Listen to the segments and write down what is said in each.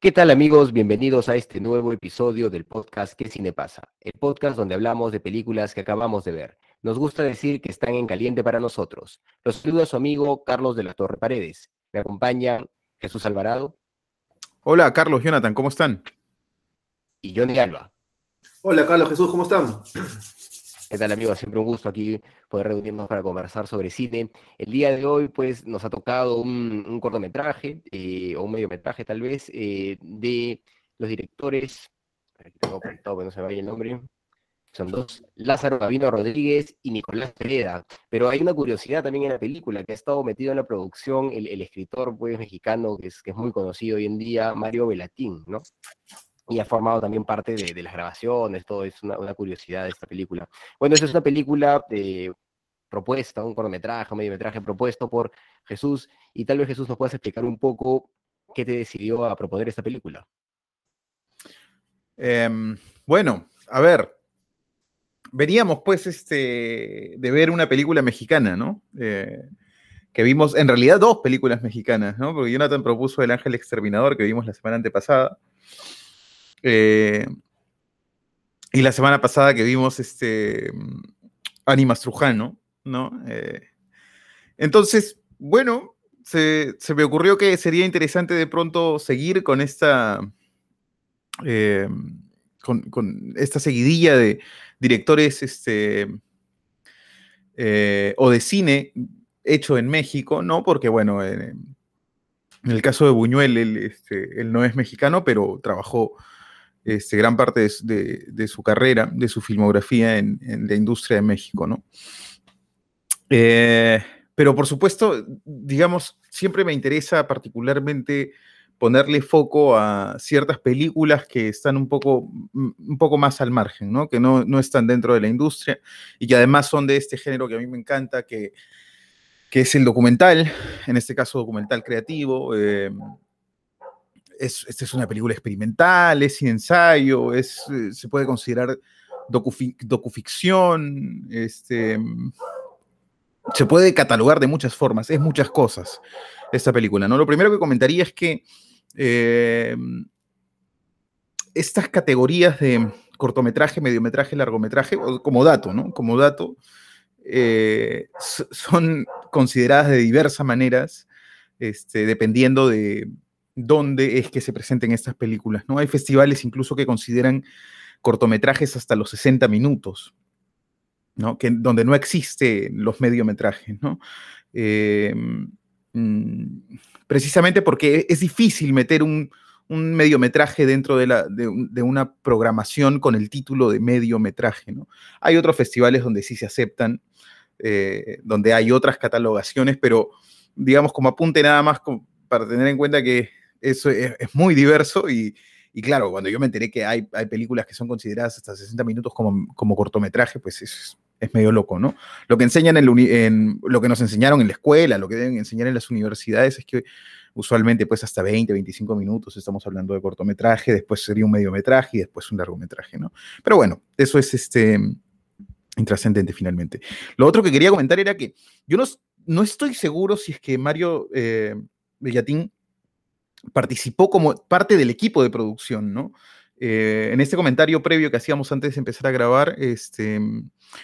¿Qué tal amigos? Bienvenidos a este nuevo episodio del podcast ¿Qué cine pasa? El podcast donde hablamos de películas que acabamos de ver. Nos gusta decir que están en caliente para nosotros. Los saluda su amigo Carlos de la Torre Paredes. Me acompaña Jesús Alvarado. Hola Carlos, Jonathan, ¿cómo están? Y Johnny Alba. Hola Carlos, Jesús, ¿cómo están? ¿Qué tal amigos? Siempre un gusto aquí poder reunirnos para conversar sobre cine. El día de hoy pues nos ha tocado un, cortometraje eh, o un mediometraje tal vez eh, de los directores, aquí tengo apuntado que no se me vaya el nombre, son dos, Lázaro Gavino Rodríguez y Nicolás Pereda. Pero hay una curiosidad también en la película, que ha estado metido en la producción el, escritor pues, mexicano que es, que es muy conocido hoy en día, Mario Velatín, ¿no? Y ha formado también parte de, las grabaciones, todo es una, curiosidad de esta película. Bueno, esta es una película de propuesta, un cortometraje, un mediometraje propuesto por Jesús, y tal vez Jesús nos puedas explicar un poco qué te decidió a proponer esta película. Em, bueno, a ver, veníamos pues este, de ver una película mexicana, ¿no? Eh, que vimos, en realidad dos películas mexicanas, ¿no? Porque Jonathan propuso El Ángel Exterminador que vimos la semana antepasada. Eh, y la semana pasada que vimos este Animas Trujano, ¿no? Eh, entonces, bueno, se, me ocurrió que sería interesante de pronto seguir con esta, eh, con, esta seguidilla de directores este, o de cine hecho en México, ¿no? Porque, bueno, en, el caso de Buñuel, este, él no es mexicano, pero trabajó este, gran parte de, su carrera, de su filmografía en, la industria de México, ¿no? Eh, pero por supuesto, digamos, siempre me interesa particularmente ponerle foco a ciertas películas que están un poco, un poco más al margen, ¿no? que no, están dentro de la industria y que además son de este género que a mí me encanta, que, es el documental, en este caso documental creativo. Eh, esta es una película experimental, es sin ensayo, es, eh, se puede considerar docuficción, este, se puede catalogar de muchas formas, es muchas cosas esta película. ¿no? Lo primero que comentaría es que eh, estas categorías de cortometraje, mediometraje, largometraje, como dato, ¿no? Como dato, eh, son consideradas de diversas maneras, este, dependiendo de, dónde es que se presenten estas películas, ¿no? Hay festivales incluso que consideran cortometrajes hasta los 60 minutos, ¿no? Que, donde no existen los mediometrajes, ¿no? Em, mm, precisamente porque es difícil meter un, mediometraje dentro de, la, de, una programación con el título de mediometraje, ¿no? Hay otros festivales donde sí se aceptan, eh, donde hay otras catalogaciones, pero digamos como apunte nada más para tener en cuenta que eso es, muy diverso y, claro, cuando yo me enteré que hay, hay, películas que son consideradas hasta 60 minutos como, como cortometraje, pues es, es, medio loco, ¿no? Lo que enseñan en, lo que nos enseñaron en la escuela, lo que deben enseñar en las universidades es que usualmente pues hasta 20, 25 minutos estamos hablando de cortometraje, después sería un mediometraje y después un largometraje, ¿no? Pero bueno, eso es este intrascendente finalmente. Lo otro que quería comentar era que yo no, no estoy seguro si es que Mario eh, Bellatín participó como parte del equipo de producción, ¿no? Eh, en este comentario previo que hacíamos antes de empezar a grabar, este,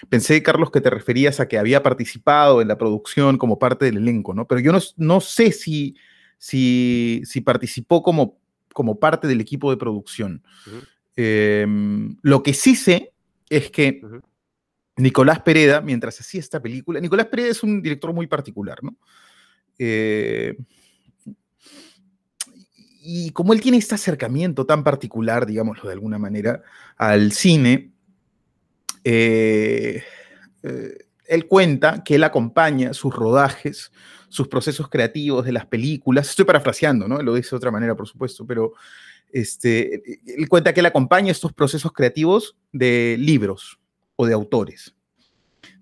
pensé, Carlos, que te referías a que había participado en la producción como parte del elenco, ¿no? Pero yo no, sé si, si, si, participó como, como parte del equipo de producción. Em, lo que sí sé es que Nicolás Pereda, mientras hacía esta película, Nicolás Pereda es un director muy particular, ¿no? Eh, y como él tiene este acercamiento tan particular, digámoslo de alguna manera, al cine, eh, eh, él cuenta que él acompaña sus rodajes, sus procesos creativos de las películas. Estoy parafraseando, ¿no? Lo dice de otra manera, por supuesto, pero este, él cuenta que él acompaña estos procesos creativos de libros o de autores,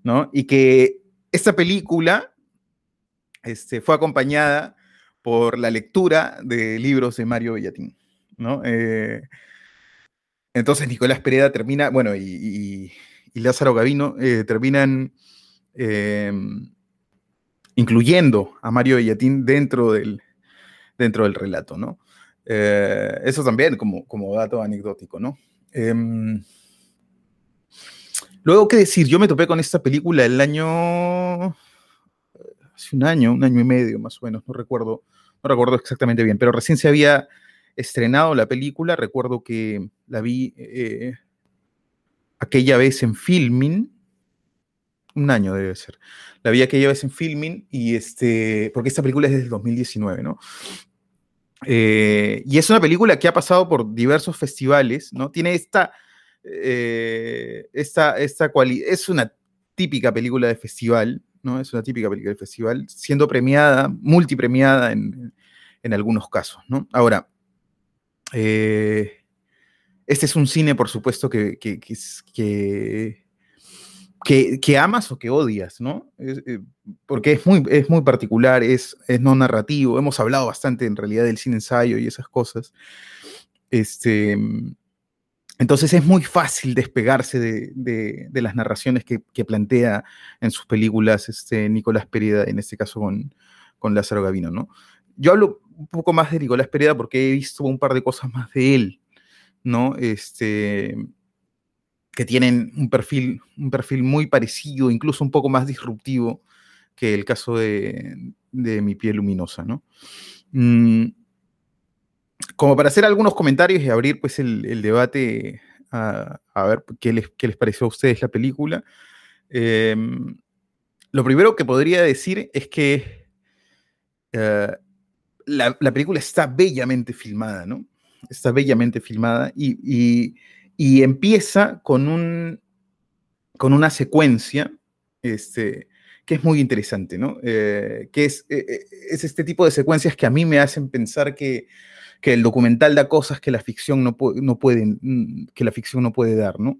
¿no? Y que esta película este, fue acompañada por la lectura de libros de Mario Bellatín, ¿no? Eh, entonces Nicolás Pereda termina, bueno, y, Lázaro Gavino eh, terminan em, incluyendo a Mario Bellatín dentro del, dentro del relato, ¿no? Eh, eso también como, como dato anecdótico, ¿no? Em, luego, ¿qué decir? Yo me topé con esta película el año, hace un año, un año y medio más o menos, no recuerdo, no recuerdo exactamente bien, pero recién se había estrenado la película, recuerdo que la vi eh, aquella vez en Filming, un año debe ser, la vi aquella vez en Filming y este, porque esta película es desde 2019, ¿no? Eh, y es una película que ha pasado por diversos festivales, ¿no? Tiene esta, eh, esta, esta cualidad, es una típica película de festival, ¿no? Es una típica película de festival, siendo premiada, multipremiada en, en algunos casos, ¿no? Ahora, eh, este es un cine, por supuesto, que, que, que, amas o que odias, ¿no? Eh, porque es muy, es muy particular, es, es no narrativo. Hemos hablado bastante en realidad del cine ensayo y esas cosas. Este, entonces es muy fácil despegarse de, las narraciones que, plantea en sus películas este, Nicolás Pereda, en este caso con, Lázaro Gavino, ¿no? Yo hablo un poco más de Nicolás Pereda porque he visto un par de cosas más de él, ¿no? Este, que tienen un perfil, un perfil muy parecido, incluso un poco más disruptivo que el caso de, Mi piel luminosa, ¿no? Mm, como para hacer algunos comentarios y abrir pues el, debate a, ver qué les, qué les, pareció a ustedes la película. Em, lo primero que podría decir es que eh, la, película está bellamente filmada, ¿no? Está bellamente filmada y, empieza con, un, con una secuencia este, que es muy interesante, ¿no? Eh, que es, eh, es, este tipo de secuencias que a mí me hacen pensar que, el documental da cosas que la ficción no, puede, que la ficción no puede dar, ¿no?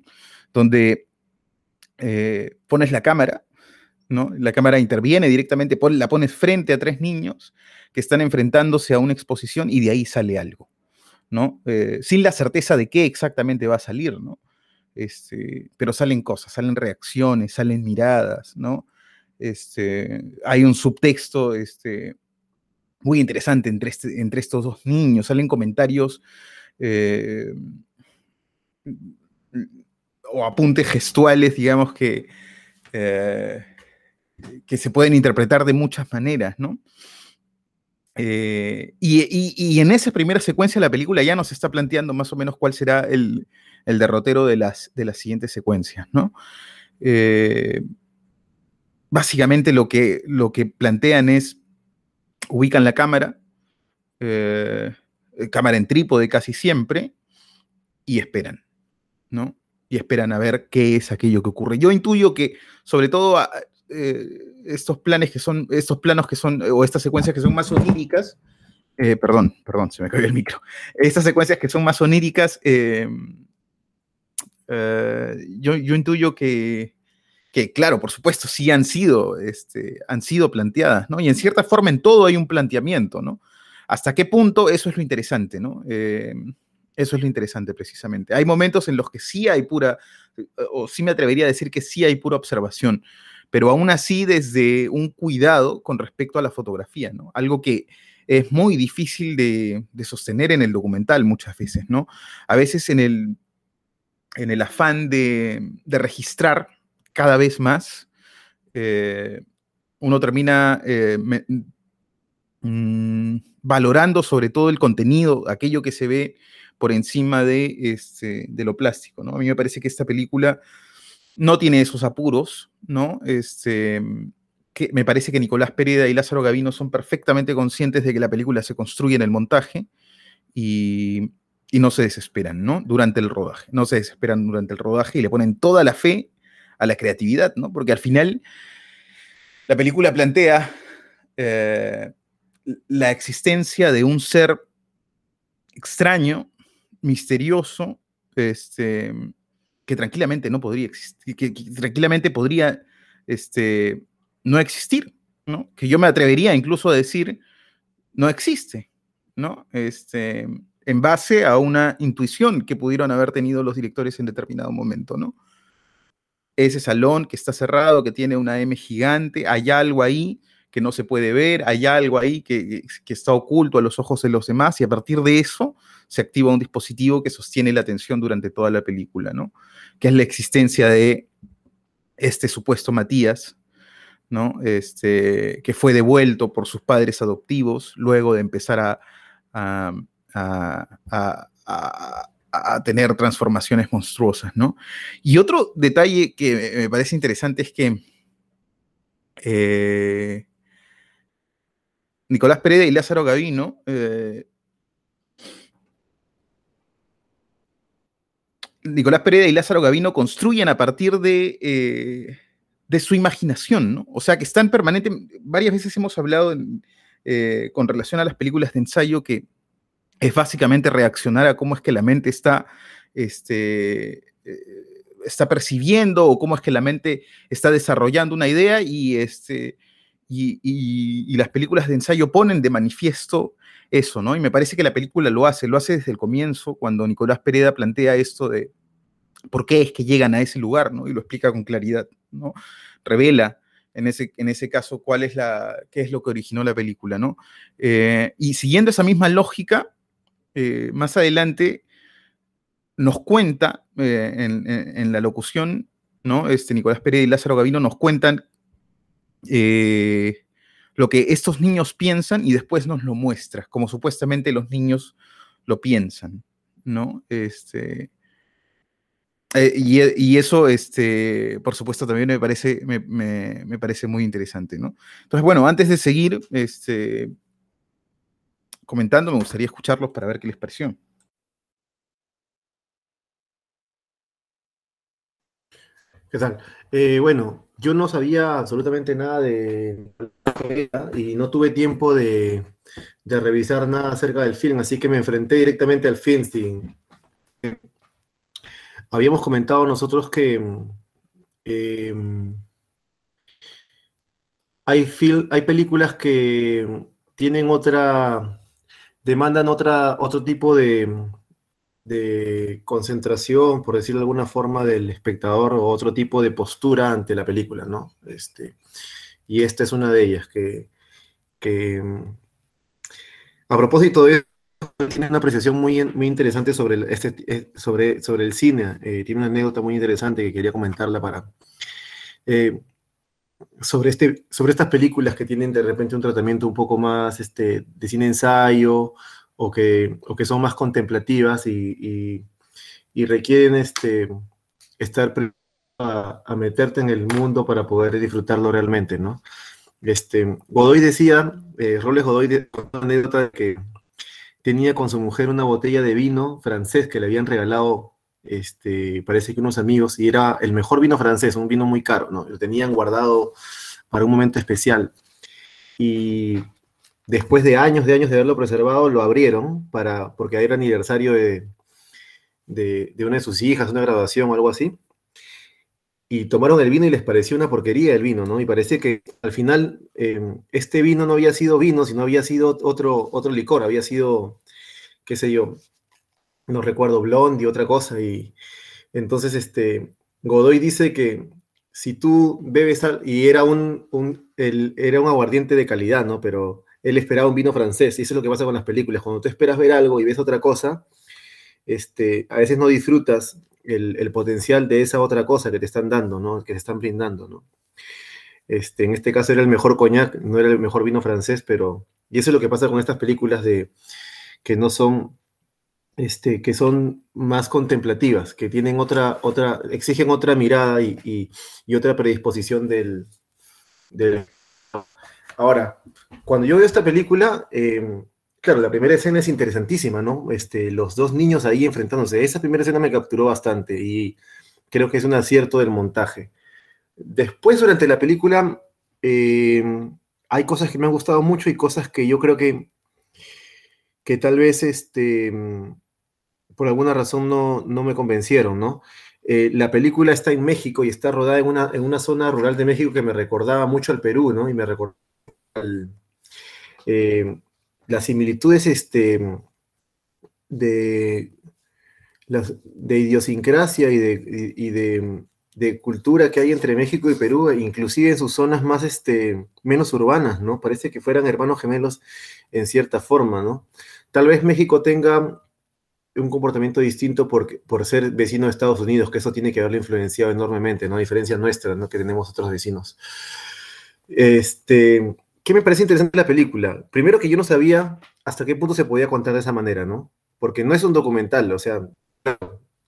Donde pones la cámara, ¿no? La cámara interviene directamente, la pones frente a tres niños que están enfrentándose a una exposición y de ahí sale algo, ¿no? Eh, sin la certeza de qué exactamente va a salir, ¿no? Este, pero salen cosas, salen reacciones, salen miradas, ¿no? Este, hay un subtexto este, muy interesante entre, este, entre estos dos niños, salen comentarios eh, o apuntes gestuales, digamos, que, eh, que se pueden interpretar de muchas maneras, ¿no? Eh, y, en esa primera secuencia la película ya nos está planteando más o menos cuál será el, derrotero de las, de las siguientes secuencias, ¿no? Básicamente lo que, lo que plantean es, ubican la cámara, eh, cámara en trípode casi siempre, y esperan, ¿no? Y esperan a ver qué es aquello que ocurre. Yo intuyo que, sobre todo, estos planes que son, estos planos que son, o estas secuencias que son más oníricas, eh, perdón, perdón, se me cayó el micro, estas secuencias que son más oníricas, eh, eh, yo, yo, intuyo que, que, claro, por supuesto, sí han sido, este, han sido planteadas, ¿no? Y en cierta forma en todo hay un planteamiento, ¿no? ¿Hasta qué punto? Eso es lo interesante, ¿no? eso es lo interesante precisamente. Hay momentos en los que sí hay pura, o sí me atrevería a decir que sí hay pura observación, pero aún así desde un cuidado con respecto a la fotografía, ¿no? Algo que es muy difícil de, sostener en el documental muchas veces, ¿no? A veces en el, en el afán de, registrar cada vez más, eh, uno termina eh, mm, valorando sobre todo el contenido, aquello que se ve por encima de, este, de lo plástico, ¿no? A mí me parece que esta película no tiene esos apuros, ¿no? Este, que me parece que Nicolás Pereda y Lázaro Gavino son perfectamente conscientes de que la película se construye en el montaje y, no se desesperan, ¿no? Durante el rodaje. No se desesperan durante el rodaje y le ponen toda la fe a la creatividad, ¿no? Porque al final la película plantea eh, la existencia de un ser extraño, misterioso, este, que tranquilamente no podría existir, que, tranquilamente podría este, no existir, ¿no? Que yo me atrevería incluso a decir no existe, ¿no? Este, en base a una intuición que pudieron haber tenido los directores en determinado momento, ¿no? Ese salón que está cerrado, que tiene una M gigante, hay algo ahí que no se puede ver, hay algo ahí que, que está oculto a los ojos de los demás y a partir de eso se activa un dispositivo que sostiene la atención durante toda la película, ¿no? Que es la existencia de este supuesto Matías, ¿no? Este, que fue devuelto por sus padres adoptivos luego de empezar a, a, tener transformaciones monstruosas, ¿no? Y otro detalle que me parece interesante es que eh, Nicolás Pereda y Lázaro Gavino eh, Nicolás Pereda y Lázaro Gavino construyen a partir de, eh, de su imaginación, ¿no? O sea, que están permanentemente, varias veces hemos hablado con relación a las películas de ensayo que es básicamente reaccionar a cómo es que la mente está, este, eh, está percibiendo o cómo es que la mente está desarrollando una idea y, este, y, y las películas de ensayo ponen de manifiesto eso, ¿no? Y me parece que la película lo hace, lo hace desde el comienzo, cuando Nicolás Pereda plantea esto de por qué es que llegan a ese lugar, ¿no? Y lo explica con claridad, ¿no? Revela en ese, en ese caso cuál es la, qué es lo que originó la película, ¿no? Eh, y siguiendo esa misma lógica, eh, más adelante nos cuenta eh, en, la locución, ¿no? Este, Nicolás Pérez y Lázaro Gavino nos cuentan lo que estos niños piensan y después nos lo muestra, como supuestamente los niños lo piensan, ¿no? Este, eh, y, eso, este, por supuesto, también me parece, me, parece muy interesante, ¿no? Entonces, bueno, antes de seguir este, comentando, me gustaría escucharlos para ver qué les pareció. ¿Qué tal? Eh, bueno, yo no sabía absolutamente nada de y no tuve tiempo de, revisar nada acerca del film, así que me enfrenté directamente al film habíamos comentado nosotros que em, hay, hay películas que tienen otra, demandan otra, otro tipo de, de concentración, por decirlo de alguna forma, del espectador o otro tipo de postura ante la película, ¿no? Este, y esta es una de ellas, que, que a propósito de tiene una apreciación muy, muy interesante sobre el, este, eh, sobre, sobre el cine. Eh, tiene una anécdota muy interesante que quería comentarla para. Eh, sobre, este, sobre estas películas que tienen de repente un tratamiento un poco más este, de cine ensayo o que, o que son más contemplativas y, y, requieren este, estar a, a, meterte en el mundo para poder disfrutarlo realmente, ¿no? Este, Godoy decía, Roles Godoy, una anécdota de que tenía con su mujer una botella de vino francés que le habían regalado, este, parece que unos amigos, y era el mejor vino francés, un vino muy caro, ¿no? Lo tenían guardado para un momento especial. Y después de años de años de haberlo preservado, lo abrieron para, porque era aniversario de, de, una de sus hijas, una graduación o algo así. Y tomaron el vino y les pareció una porquería el vino, ¿no? Y parece que al final em, este vino no había sido vino, sino había sido otro, otro licor, había sido, qué sé yo, no recuerdo, blondie, otra cosa. Y entonces este, Godoy dice que si tú bebes, y era un, era un aguardiente de calidad, ¿no? Pero él esperaba un vino francés, y eso es lo que pasa con las películas. Cuando tú esperas ver algo y ves otra cosa, este, a veces no disfrutas el, potencial de esa otra cosa que te están dando, ¿no? Que te están brindando, ¿no? Este, en este caso era el mejor coñac, no era el mejor vino francés, pero... Y eso es lo que pasa con estas películas de que no son, este, que son más contemplativas, que tienen otra, otra, exigen otra mirada y, otra predisposición del, Ahora, cuando yo veo esta película, em, Claro, la primera escena es interesantísima, ¿no? Este, los dos niños ahí enfrentándose. Esa primera escena me capturó bastante y creo que es un acierto del montaje. Después, durante la película, eh, hay cosas que me han gustado mucho y cosas que yo creo que, que tal vez este, por alguna razón no, no me convencieron, ¿no? Eh, la película está en México y está rodada en una, en una zona rural de México que me recordaba mucho al Perú, ¿no? Y me recordaba eh, las similitudes este, de, de idiosincrasia y de, y de de cultura que hay entre México y Perú, inclusive en sus zonas más, este, menos urbanas, ¿no? Parece que fueran hermanos gemelos en cierta forma, ¿no? Tal vez México tenga un comportamiento distinto por, por ser vecino de Estados Unidos, que eso tiene que haberlo influenciado enormemente, ¿no? A diferencia nuestra, ¿no? Que tenemos otros vecinos. Este, ¿Qué me parece interesante la película? Primero que yo no sabía hasta qué punto se podía contar de esa manera, ¿no? Porque no es un documental, o sea,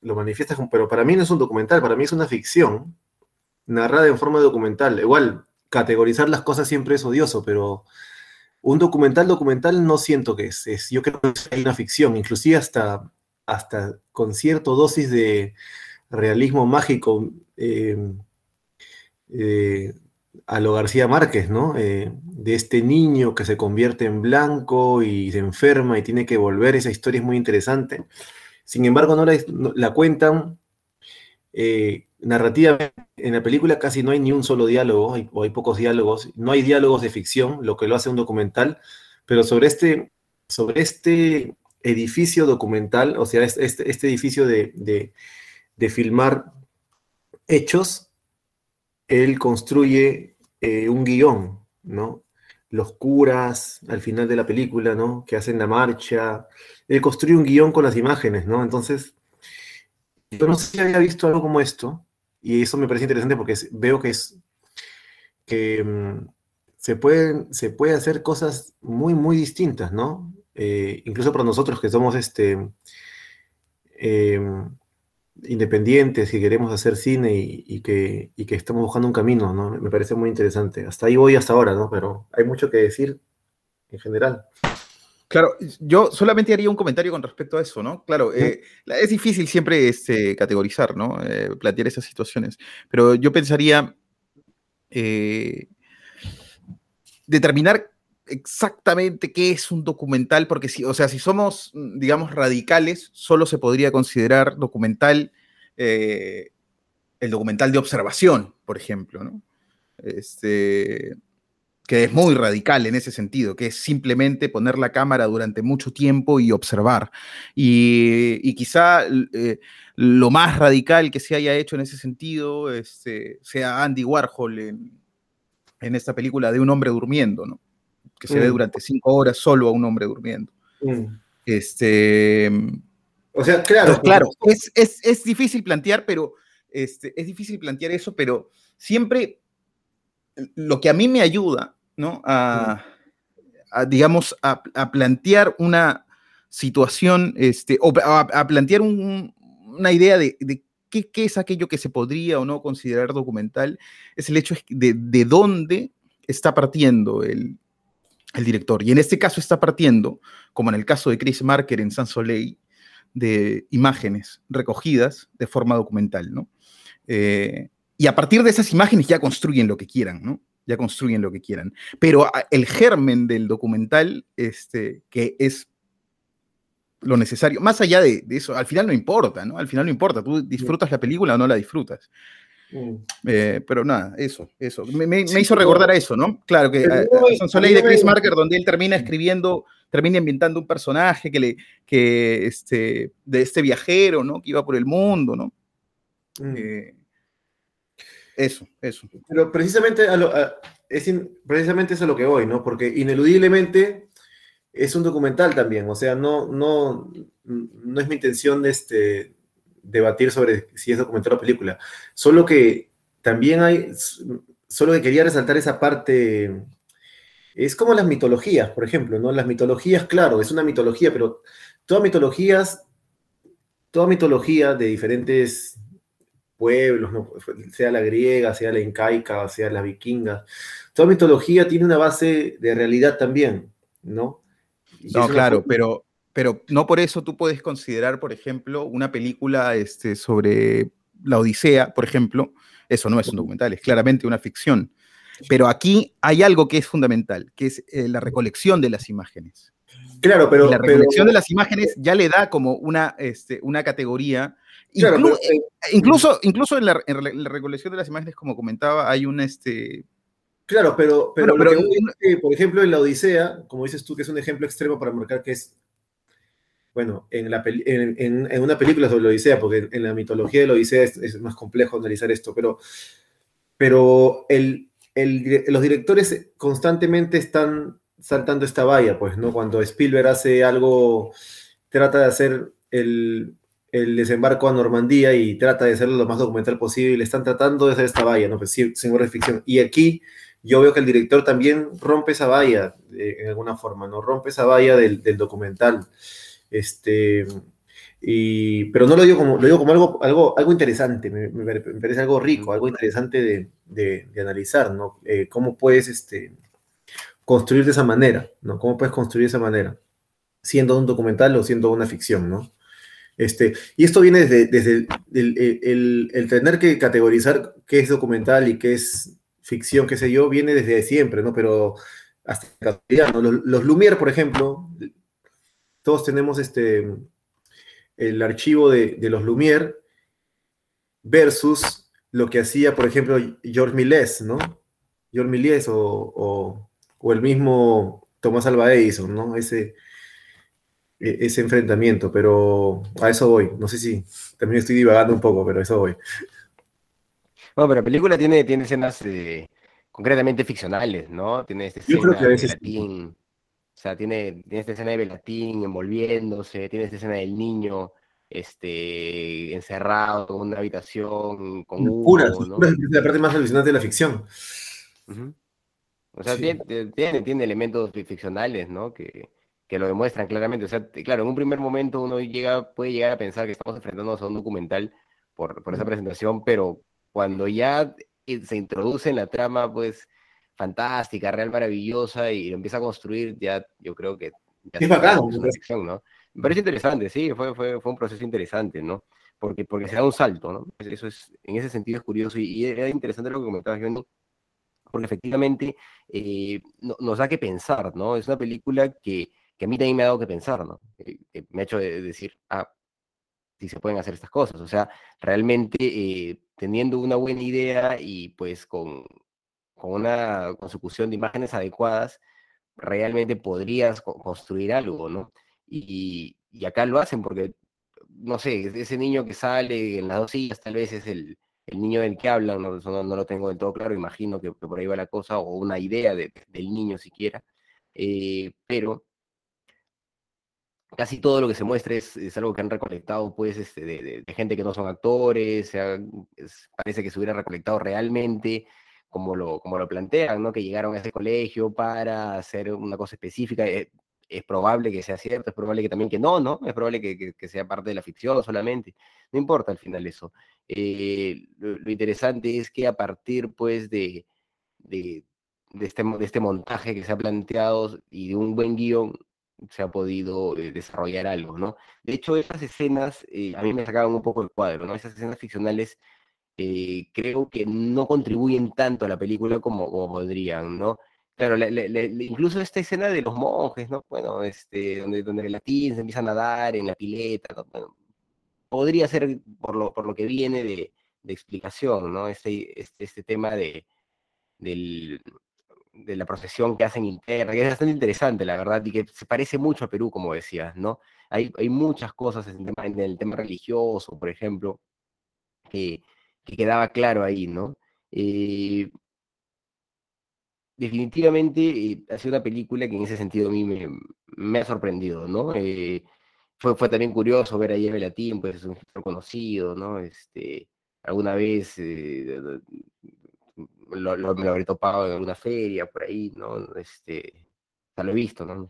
lo manifiestas, pero para mí no es un documental, para mí es una ficción narrada en forma documental. Igual, categorizar las cosas siempre es odioso, pero un documental documental no siento que es. es yo creo que es una ficción, inclusive hasta, hasta con cierto dosis de realismo mágico eh, eh, a lo García Márquez, ¿no? Eh, de este niño que se convierte en blanco y se enferma y tiene que volver, esa historia es muy interesante. Sin embargo, no la, cuentan narrativamente. En la película casi no hay ni un solo diálogo, o hay pocos diálogos. No hay diálogos de ficción, lo que lo hace un documental. Pero sobre este, sobre este edificio documental, o sea, este, este edificio de, filmar hechos, él construye eh, un guion, ¿no? Los curas al final de la película, ¿no? Que hacen la marcha, él construye un guion con las imágenes, ¿no? Entonces, yo no sé si había visto algo como esto, y eso me parece interesante porque veo que es que mm, se, pueden, se puede hacer cosas muy, muy distintas, ¿no? Eh, incluso para nosotros que somos este, em, independientes y queremos hacer cine y, que, y, que, estamos buscando un camino, ¿no? Me parece muy interesante. Hasta ahí voy hasta ahora, ¿no? Pero hay mucho que decir en general. Claro, yo solamente haría un comentario con respecto a eso, ¿no? Claro, eh, es difícil siempre este, categorizar, ¿no? Eh, plantear esas situaciones, pero yo pensaría eh, determinar exactamente qué es un documental, porque si, o sea, si somos, digamos, radicales, solo se podría considerar documental el documental de observación, por ejemplo, ¿no? Este, que es muy radical en ese sentido, que es simplemente poner la cámara durante mucho tiempo y observar. Y, quizá eh, lo más radical que se haya hecho en ese sentido este, sea Andy Warhol en, esta película de un hombre durmiendo, ¿no? Que se ve mm. durante cinco horas solo a un hombre durmiendo. Mm. Este, o sea, claro. claro, es, es, difícil plantear, pero este, es difícil plantear eso, pero siempre lo que a mí me ayuda, ¿no? A, digamos, a, plantear una situación, este, o a, plantear una idea de, qué, es aquello que se podría o no considerar documental, es el hecho de, de dónde está partiendo el, director. Y en este caso está partiendo, como en el caso de Chris Marker en San Soleil, de imágenes recogidas de forma documental, ¿no? Eh, y a partir de esas imágenes ya construyen lo que quieran, ¿no? Ya construyen lo que quieran. Pero ah, el germen del documental, este, que es lo necesario, más allá de, eso, al final no importa, ¿no? Al final no importa, tú disfrutas la película o no la disfrutas. Mm. Eh, pero nada, eso, eso. Me, hizo recordar a eso, ¿no? Claro, que Son Soleil de Chris Marker, donde él termina escribiendo, termina inventando un personaje que le, que este, de este viajero, ¿no? Que iba por el mundo, ¿no? Mm. Eh, eso, eso. Pero precisamente, es precisamente eso es lo que voy, ¿no? Porque ineludiblemente es un documental también, o sea, no, no, no es mi intención de este, debatir sobre si es documental o película, solo que también hay, solo que quería resaltar esa parte, es como las mitologías, por ejemplo, ¿no? Las mitologías, claro, es una mitología, pero todas mitologías, toda mitología de diferentes pueblos, sea la griega, sea la incaica, sea la vikinga. Toda mitología tiene una base de realidad también, ¿no? no, claro, pero, pero no por eso tú puedes considerar, por ejemplo, una película este, sobre La Odisea, por ejemplo, eso no es un documental, es claramente una ficción. Pero aquí hay algo que es fundamental, que es eh, la recolección de las imágenes. Claro, pero... la recolección de las imágenes ya le da como una, este, una categoría. Eh, incluso, incluso en la, recolección de las imágenes, como comentaba, hay un... Este, Claro, pero, pero, por ejemplo, en la Odisea, como dices tú, que es un ejemplo extremo para marcar que es, bueno, en, la en, en, una película sobre la Odisea, porque en, la mitología de la Odisea es, más complejo analizar esto, pero, pero el, los directores constantemente están saltando esta valla, pues, ¿no? Cuando Spielberg hace algo, trata de hacer el, el desembarco a Normandía y trata de hacerlo lo más documental posible, están tratando de hacer esta valla, ¿no? Pues sí, sin ficción. Y aquí yo veo que el director también rompe esa valla, eh, en alguna forma, ¿no? Rompe esa valla del, documental. Este, y, pero no lo digo como, lo digo como algo, algo, algo interesante, me, parece algo rico, algo interesante de, analizar, ¿no? Eh, ¿Cómo puedes este, construir de esa manera, ¿no? ¿Cómo puedes construir de esa manera? Siendo un documental o siendo una ficción, ¿no? Este, y esto viene desde, desde el, el, tener que categorizar qué es documental y qué es ficción, qué sé yo, viene desde siempre, ¿no? Pero hasta ¿no? Los, los Lumière, por ejemplo, todos tenemos este, el archivo de, los Lumière versus lo que hacía, por ejemplo, George Méliès, ¿no? George Méliès o, el mismo Tomás Alva Edison, ¿no? Ese, e, ese enfrentamiento, pero a eso voy. No sé si también estoy divagando un poco, pero a eso voy. Bueno, pero la película tiene, tiene escenas eh, concretamente ficcionales, ¿no? Tiene esta escena de Belatín, o sea, tiene, tiene esta escena de Belatín envolviéndose, tiene esta escena del niño este, encerrado en una habitación con humo, ¿no? es la parte más alucinante de la ficción. O sea, tiene, tiene, elementos ficcionales, ¿no? Que, que lo demuestran claramente. O sea, claro, en un primer momento uno llega, puede llegar a pensar que estamos enfrentándonos a un documental por, por esa presentación, pero cuando ya eh, se introduce en la trama, pues, fantástica, real, maravillosa, y lo empieza a construir, ya yo creo que... Ya es bacán. ¿no? Me parece interesante, sí, fue, fue, fue un proceso interesante, ¿no? Porque, porque se da un salto, ¿no? Eso es, en ese sentido es curioso, y, era interesante lo que comentabas, Johnny, porque efectivamente eh, nos da que pensar, ¿no? Es una película que, que a mí también me ha dado que pensar, ¿no? Que, me ha hecho decir, ah, si se pueden hacer estas cosas. O sea, realmente eh, teniendo una buena idea y pues con, con una consecución de imágenes adecuadas, realmente podrías construir algo, ¿no? Y, acá lo hacen porque, no sé, ese niño que sale en las dos sillas tal vez es el, el niño del que hablan, no, no, lo tengo del todo claro, imagino que, por ahí va la cosa, o una idea de, del niño siquiera, eh, pero casi todo lo que se muestra es, algo que han recolectado pues este, de, gente que no son actores, parece que se hubiera recolectado realmente como lo, como lo plantean, ¿no? que llegaron a ese colegio para hacer una cosa específica. Eh, es, probable que sea cierto, es probable que también que no, ¿no? Es probable que, sea parte de la ficción solamente. No importa al final eso. Eh, lo, interesante es que a partir pues de, de, este, de este montaje que se ha planteado y de un buen guion, se ha podido eh, desarrollar algo, ¿no? De hecho, esas escenas eh, a mí me sacaban un poco el cuadro, ¿no? Esas escenas ficcionales eh, creo que no contribuyen tanto a la película como, podrían, ¿no? Claro, incluso esta escena de los monjes, ¿no? Bueno, este, donde, donde latín se empieza a nadar en la pileta, ¿no? bueno, podría ser por lo, por lo que viene de, de explicación, ¿no? Este, este, este tema de, del, de la procesión que hacen interna, que es bastante interesante, la verdad, y que se parece mucho a Perú, como decías, ¿no? Hay, hay muchas cosas en el, tema, en el tema religioso, por ejemplo, que, que quedaba claro ahí, ¿no? Eh, definitivamente eh, ha sido una película que en ese sentido a mí me, ha sorprendido, ¿no? Eh, fue, también curioso ver a Eve Latín, pues es un conocido, ¿no? Este, alguna vez lo, lo, me lo habré topado en alguna feria por ahí, ¿no? Este, sea, lo he visto, ¿no?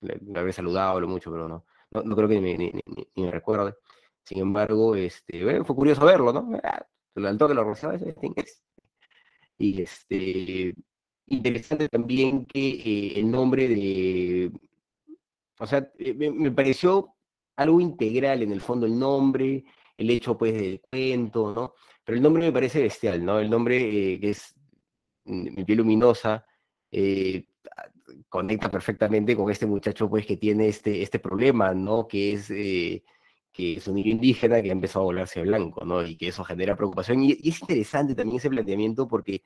Le, habré saludado lo mucho, pero no, no, creo que ni, me recuerde. Sin embargo, este, fue curioso verlo, ¿no? El alto que lo organizaba este inglés. Y este, interesante también que eh, el nombre de, o sea, eh, me, pareció algo integral en el fondo el nombre, el hecho pues del cuento, ¿no? Pero el nombre me parece bestial, ¿no? El nombre eh, que es mm, Mi piel luminosa, conecta perfectamente con este muchacho pues que tiene este, este problema, ¿no? Que es, que es un niño indígena que ha empezado a volverse blanco, ¿no? Y que eso genera preocupación. Y, y, es interesante también ese planteamiento porque,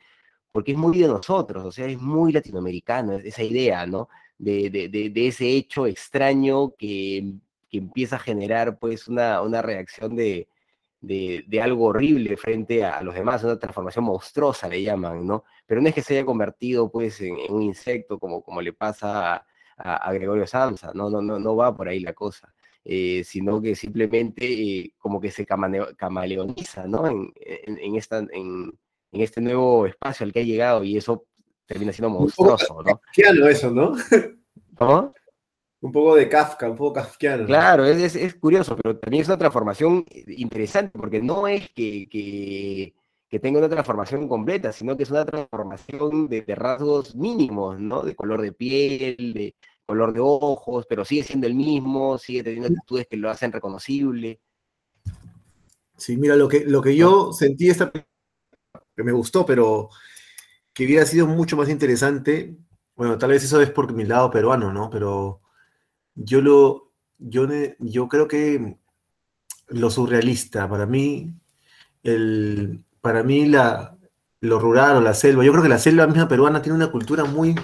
porque es muy de nosotros, o sea, es muy latinoamericano, esa idea, ¿no? De, de, de, de ese hecho extraño que, que, empieza a generar pues una, una reacción de, algo horrible frente a, los demás, una transformación monstruosa le llaman, ¿no? Pero no es que se haya convertido pues en, en un insecto como, como le pasa a, a, a, Gregorio Samsa, no, no, no, no va por ahí la cosa, eh, sino que simplemente eh, como que se camaleoniza, ¿no? En, en, en esta, en, en, este nuevo espacio al que ha llegado y eso termina siendo monstruoso, ¿no? Claro, eso, ¿no? ¿Cómo? Un poco de Kafka, un poco kafkiano. Claro, es, es, es, curioso, pero también es una transformación interesante, porque no es que, que, que, tenga una transformación completa, sino que es una transformación de, de, rasgos mínimos, ¿no? De color de piel, de color de ojos, pero sigue siendo el mismo, sigue teniendo actitudes que lo hacen reconocible. Sí, mira, lo que, lo que yo sentí esta que me gustó, pero que hubiera sido mucho más interesante, bueno, tal vez eso es por mi lado peruano, ¿no? Pero yo lo, yo, yo creo que lo surrealista, para mí, el, para mí la, lo rural o la selva, yo creo que la selva misma peruana tiene una cultura muy,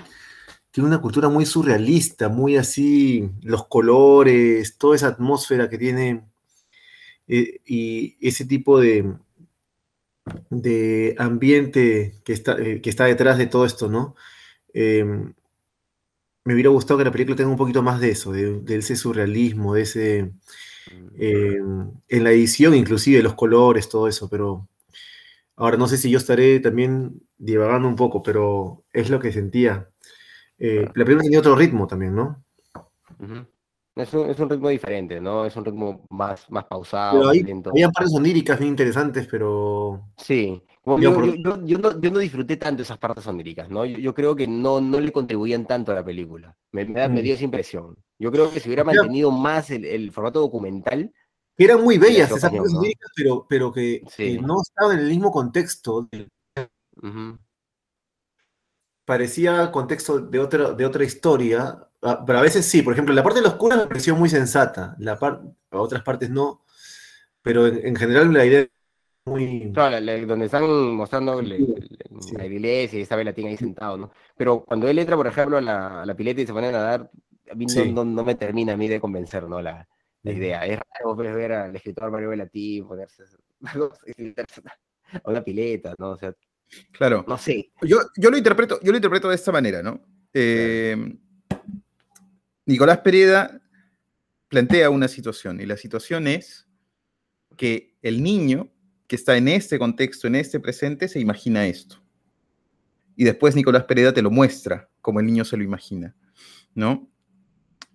tiene una cultura muy surrealista, muy así, los colores, toda esa atmósfera que tiene eh, y ese tipo de, de ambiente que está, eh, que está detrás de todo esto, ¿no? Eh, me hubiera gustado que la película tenga un poquito más de eso, de, ese surrealismo, de ese... Eh, en la edición inclusive, los colores, todo eso, pero ahora no sé si yo estaré también divagando un poco, pero es lo que sentía. Eh, la película tenía otro ritmo también, ¿no? Uh -huh. es, un, es, un, ritmo diferente, ¿no? Es un ritmo más, más pausado. Hay, había partes oníricas bien interesantes, pero... Sí, bueno, yo, yo, yo, yo, no, yo, no, disfruté tanto esas partes oníricas, ¿no? Yo, creo que no, no le contribuían tanto a la película. Me, me, me dio esa impresión. Yo creo que si hubiera mantenido más el, el formato documental. Que eran muy bellas pero, pero que, sí. que, no estaban en el mismo contexto. Uh -huh. Parecía contexto de otra, de otra historia, ah, pero a veces sí. Por ejemplo, la parte de los curas me pareció muy sensata, la par a otras partes no. Pero en, en general la idea muy... Claro, donde están mostrando le, sí. la iglesia y esta velatín ahí sentado, ¿no? Pero cuando él entra, por ejemplo, a la, a la pileta y se pone a nadar, a mí sí. no, no, no, me termina a mí de convencer, ¿no? La, la idea. Es raro pues, ver al escritor Mario Velatín ponerse a una pileta, ¿no? O sea, claro. No sé. Yo, yo, lo, interpreto, yo lo interpreto de esta manera, ¿no? Eh, Nicolás Pereda plantea una situación y la situación es que el niño que está en este contexto, en este presente, se imagina esto. Y después Nicolás Pereda te lo muestra como el niño se lo imagina, ¿no?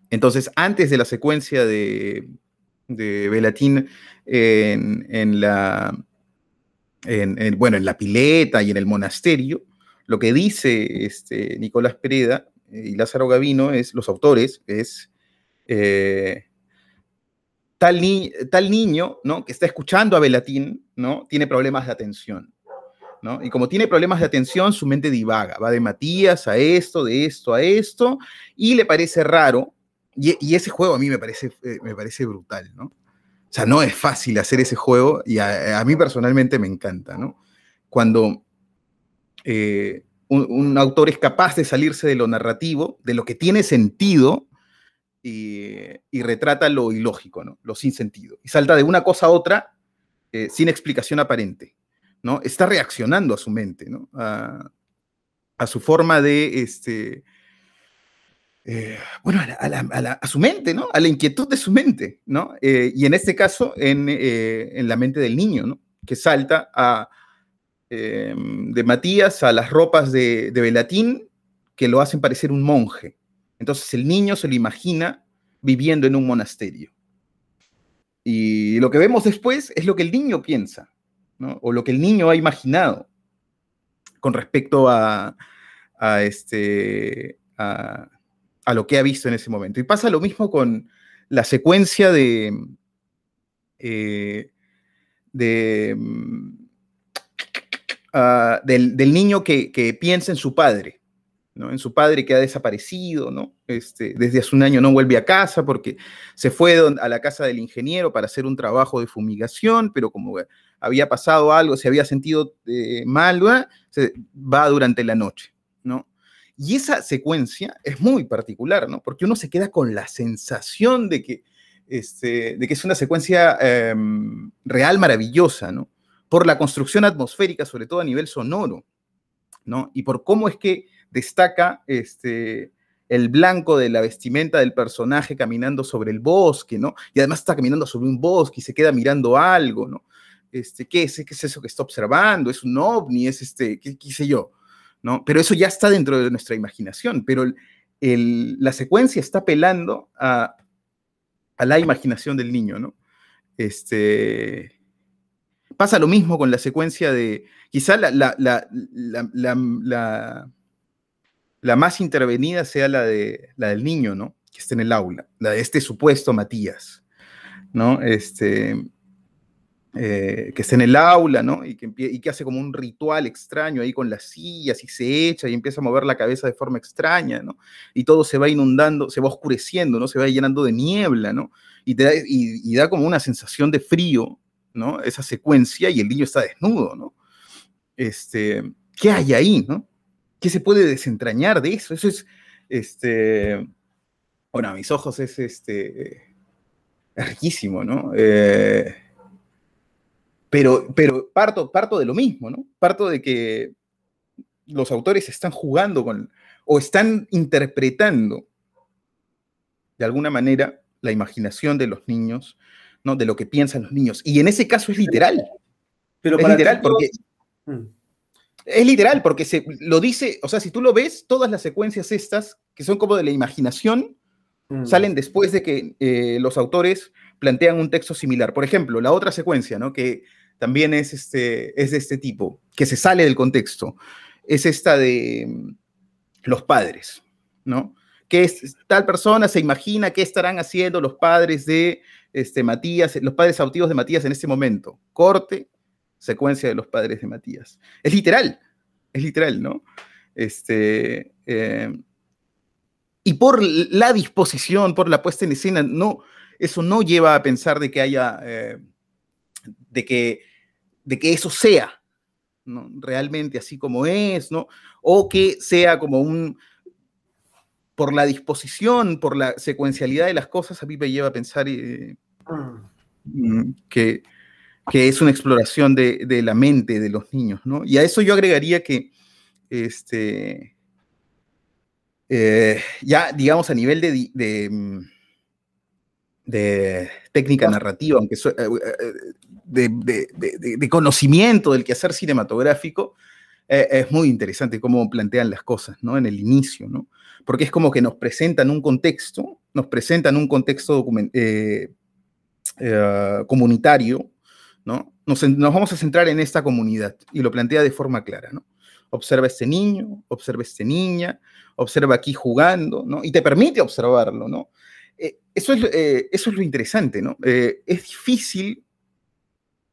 Entonces, antes de la secuencia de, de Velatín en, en la, en, en, bueno, en la pileta y en el monasterio, lo que dice este, Nicolás Pereda y Lázaro Gavino, es, los autores, es... Eh, Tal, tal, niño, ¿no? Que está escuchando a Velatín, ¿no? Tiene problemas de atención, ¿no? Y como tiene problemas de atención, su mente divaga, va de Matías a esto, de esto a esto, y le parece raro, y, y ese juego a mí me parece, eh, me parece brutal, ¿no? O sea, no es fácil hacer ese juego, y a, mí personalmente me encanta, ¿no? Cuando eh, un, autor es capaz de salirse de lo narrativo, de lo que tiene sentido, y, y, retrata lo ilógico, ¿no? lo sin sentido. Y salta de una cosa a otra eh, sin explicación aparente. ¿no? Está reaccionando a su mente, ¿no? a, a su forma de, este, eh, bueno, a, su mente, ¿no? a la inquietud de su mente. ¿no? Eh, y en este caso, en, eh, en, la mente del niño, ¿no? que salta a, de Matías a las ropas de, de Velatín que lo hacen parecer un monje. Entonces el niño se lo imagina viviendo en un monasterio. Y lo que vemos después es lo que el niño piensa, ¿no? o lo que el niño ha imaginado con respecto a, a este, a, a, lo que ha visto en ese momento. Y pasa lo mismo con la secuencia de, eh, mm, ah, del, niño que, piensa en su padre, ¿no? En su padre que ha desaparecido, ¿no? Este, desde hace un año no vuelve a casa porque se fue a la casa del ingeniero para hacer un trabajo de fumigación, pero como había pasado algo, se había sentido eh, mal, se va durante la noche, ¿no? Y esa secuencia es muy particular, ¿no? Porque uno se queda con la sensación de que, este, de que es una secuencia em, real maravillosa, ¿no? Por la construcción atmosférica, sobre todo a nivel sonoro, ¿no? Y por cómo es que destaca este, el blanco de la vestimenta del personaje caminando sobre el bosque, ¿no? Y además está caminando sobre un bosque y se queda mirando algo, ¿no? Este, ¿qué, es, ¿Qué es eso que está observando? ¿Es un ovni? ¿Es este, qué, qué sé yo? ¿No? Pero eso ya está dentro de nuestra imaginación, pero el- la secuencia está apelando a, a la imaginación del niño, ¿no? Este, pasa lo mismo con la secuencia de, quizá la, la- la- la más intervenida sea la, de, la del niño, ¿no? Que está en el aula, la de este supuesto Matías, ¿no? Este, eh, que está en el aula, ¿no? Y que, hace como un ritual extraño ahí con las sillas y se echa y empieza a mover la cabeza de forma extraña, ¿no? Y todo se va inundando, se va oscureciendo, ¿no? Se va llenando de niebla, ¿no? Y da como una sensación de frío, ¿no? Esa secuencia y el niño está desnudo, ¿no? Este, ¿Qué hay ahí, no? ¿Qué se puede desentrañar de eso? Eso es, este, bueno, a mis ojos es, este, es riquísimo, ¿no? Eh, pero, pero parto, parto de lo mismo, ¿no? Parto de que los autores están jugando con, o están interpretando de alguna manera la imaginación de los niños, ¿no? De lo que piensan los niños. Y en ese caso es literal. Pero Es para literal, porque Mm. es literal, porque se lo dice, o sea, si tú lo ves, todas las secuencias estas, que son como de la imaginación, Mm. salen después de que eh, los autores plantean un texto similar. Por ejemplo, la otra secuencia, ¿no? Que también es, este, es de este tipo, que se sale del contexto, es esta de mm, los padres, ¿no? Que es, tal persona se imagina qué estarán haciendo los padres de este, Matías, los padres adoptivos de Matías en este momento. Corte, secuencia de los padres de Matías. Es literal, es literal, ¿no? Este, eh, y por la disposición, por la puesta en escena, no, eso no lleva a pensar de que haya, eh, de, que, de que eso sea ¿no? realmente así como es, ¿no? O que sea como un, por la disposición, por la secuencialidad de las cosas, a mí me lleva a pensar eh, Mm. que, que es una exploración de, de la mente de los niños, ¿no? Y a eso yo agregaría que, este, eh, ya, digamos, a nivel de, mm, de técnica narrativa, aunque so- eh, eh, de, de- de- conocimiento del quehacer cinematográfico, eh, es muy interesante cómo plantean las cosas, ¿no? En el inicio, ¿no? Porque es como que nos presentan un contexto, nos presentan un contexto eh, eh, comunitario, ¿no? Nos, vamos a centrar en esta comunidad y lo plantea de forma clara, ¿no? Observa a este niño, observa a esta niña, observa aquí jugando, ¿no? Y te permite observarlo, ¿no? Eh, eso, es, eh, eso es lo interesante, ¿no? Eh, es difícil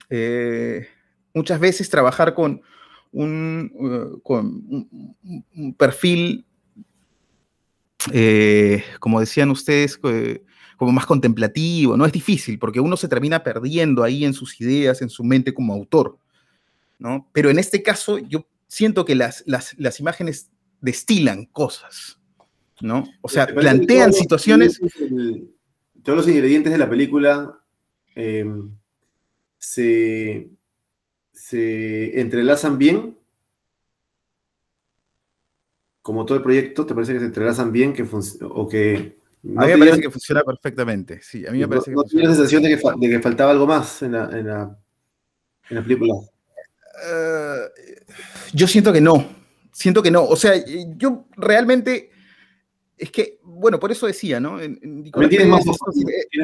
eh, muchas veces trabajar con un, eh, con un, un- perfil, como decían ustedes, como más contemplativo, ¿no? Es difícil porque uno se termina perdiendo ahí en sus ideas, en su mente como autor, ¿no? Pero en este caso yo siento que las, las, las imágenes destilan cosas, ¿no? O sea, que plantean situaciones... Todos los ingredientes de la película eh, se, se entrelazan bien. Como todo el proyecto, ¿te parece que se entrelazan bien? Que o que no A mí me parece que funciona perfectamente, sí, a mí me no- parece que no tienes la sensación de que, de que faltaba algo más en la, en la, en la película. Eh, yo siento que no, siento que no. O sea, yo realmente es que, bueno, por eso decía, ¿no? Nicolás más ojos,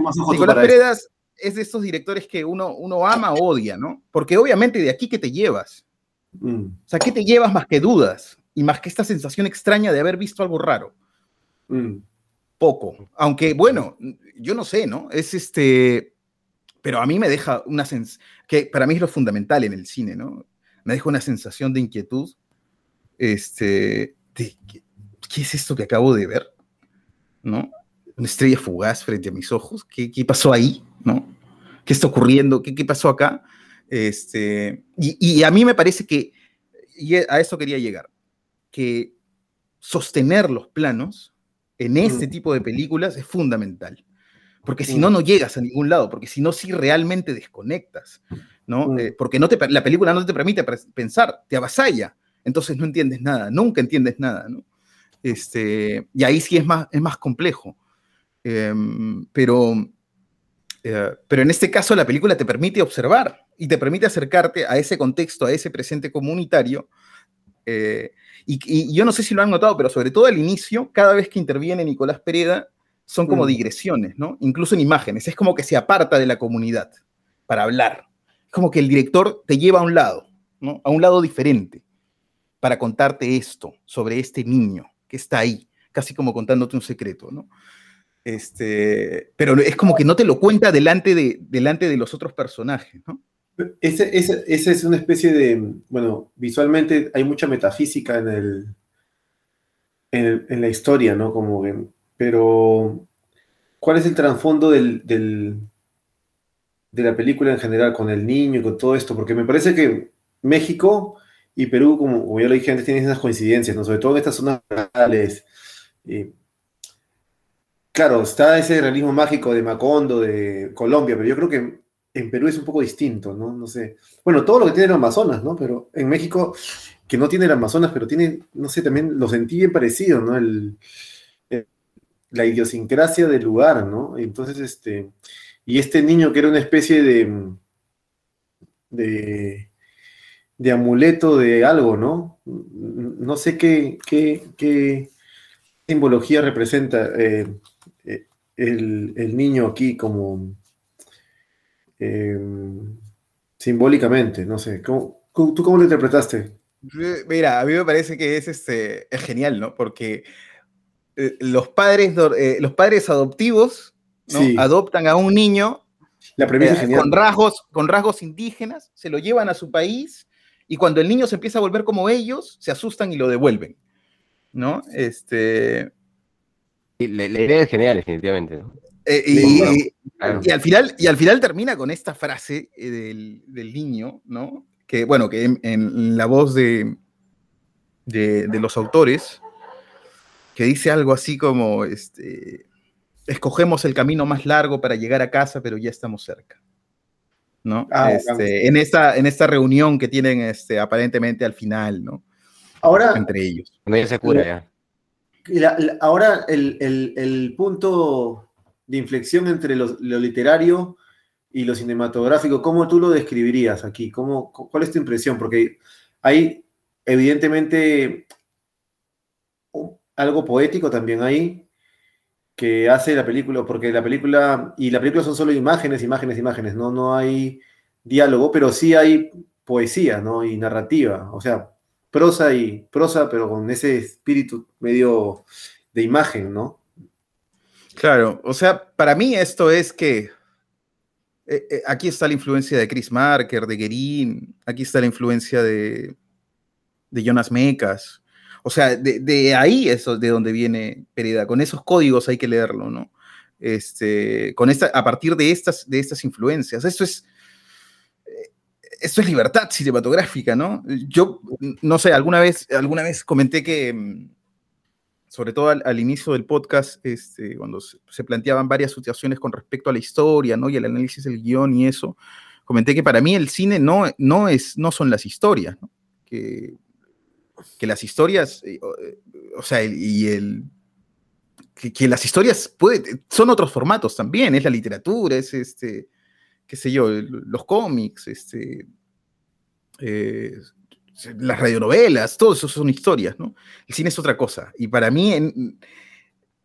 más ojos eso. Peredas es de estos directores que uno, uno ama o odia, ¿no? Porque obviamente de aquí que te llevas. Mm, O sea, ¿qué te llevas más que dudas? Y más que esta sensación extraña de haber visto algo raro. mm. Poco. Aunque, bueno, yo no sé, ¿no? Es este. pero a mí me deja una sensación, que para mí es lo fundamental en el cine, ¿no? Me deja una sensación de inquietud, este, de, ¿qué, es esto que acabo de ver? ¿No? Una estrella fugaz frente a mis ojos, ¿qué, qué pasó ahí? ¿No? ¿Qué está ocurriendo? ¿Qué, qué pasó acá? Este, y, y, a mí me parece que, y a eso quería llegar, que sostener los planos en este tipo de películas es fundamental. Porque si no, no llegas a ningún lado, porque si no, sí realmente desconectas, ¿no? Eh, porque no te, la película no te permite pensar, te avasalla, entonces no entiendes nada, nunca entiendes nada, ¿no? Este, y ahí sí es más, es más complejo. Em, pero, eh, pero en este caso la película te permite observar y te permite acercarte a ese contexto, a ese presente comunitario. Eh, y, y, yo no sé si lo han notado, pero sobre todo al inicio, cada vez que interviene Nicolás Pereda, son como mm. digresiones, ¿no? Incluso en imágenes. Es como que se aparta de la comunidad para hablar. Es como que el director te lleva a un lado, ¿no? A un lado diferente para contarte esto sobre este niño está ahí, casi como contándote un secreto, ¿no? Este, pero es como que no te lo cuenta delante de, delante de los otros personajes, ¿no? Esa es una especie de, bueno, visualmente hay mucha metafísica en el, en la historia, ¿no? Como que pero, ¿cuál es el trasfondo del, de la película en general, con el niño y con todo esto? Porque me parece que México y Perú, como, ya lo dije antes, tienen esas coincidencias, ¿no? sobre todo en estas zonas rurales. claro, está ese realismo mágico de Macondo, de Colombia, pero yo creo que en Perú es un poco distinto, ¿no? No sé. Bueno, todo lo que tiene el Amazonas, ¿no? Pero en México, que no tiene el Amazonas, pero tiene, no sé, también lo sentí bien parecido, ¿no? El, la idiosincrasia del lugar, ¿no? Entonces, este, y este niño que era una especie de, de, amuleto de algo, ¿no? No sé qué, qué, simbología representa eh, eh, el, niño aquí como eh, simbólicamente, no sé. ¿Tú cómo lo interpretaste? Mira, a mí me parece que es, este, es genial, ¿no? Porque eh, los, padres, los padres adoptivos adoptan a un niño eh, con, rasgos, con rasgos indígenas, se lo llevan a su país y cuando el niño se empieza a volver como ellos, se asustan y lo devuelven. ¿No? Este. la, idea es genial, definitivamente. y, al final, y al final termina con esta frase del, niño, ¿no? Que, bueno, que en, la voz de, de, de, los autores, que dice algo así como, este, escogemos el camino más largo para llegar a casa, pero ya estamos cerca. ¿No? Ah, este, en, esta, en esta reunión que tienen este, aparentemente al final, ¿no? Ahora, entre ellos. se cura ya. ahora el, punto de inflexión entre lo, literario y lo cinematográfico, ¿cómo tú lo describirías aquí? ¿Cómo, ¿Cuál es tu impresión? Porque hay evidentemente algo poético también ahí que hace la película, porque la película, y la película son solo imágenes, imágenes, imágenes, no, no hay diálogo, pero sí hay poesía, ¿no? Y narrativa, o sea, prosa y prosa, pero con ese espíritu medio de imagen, ¿no? Claro, o sea, para mí esto es que eh, eh, aquí está la influencia de Chris Marker, de Guerin, aquí está la influencia de, de Jonas Mecas, o sea, de, ahí es de donde viene Pereda. Con esos códigos hay que leerlo, ¿no? Este, con esta, a partir de estas, de estas influencias. Eso es, eh, esto es libertad cinematográfica, ¿no? Yo, no sé, alguna vez, alguna vez comenté que, mm, sobre todo al, inicio del podcast, este, cuando se, planteaban varias situaciones con respecto a la historia, ¿no? Y el análisis del guion y eso, comenté que para mí el cine no, no, es, no son las historias, ¿no? Que que las historias, eh, eh, o sea, y el, que, las historias son otros formatos también, es la literatura, es este, qué sé yo, los cómics, este, eh, las radionovelas, todo eso son historias, ¿no? El cine es otra cosa. Y para mí, en,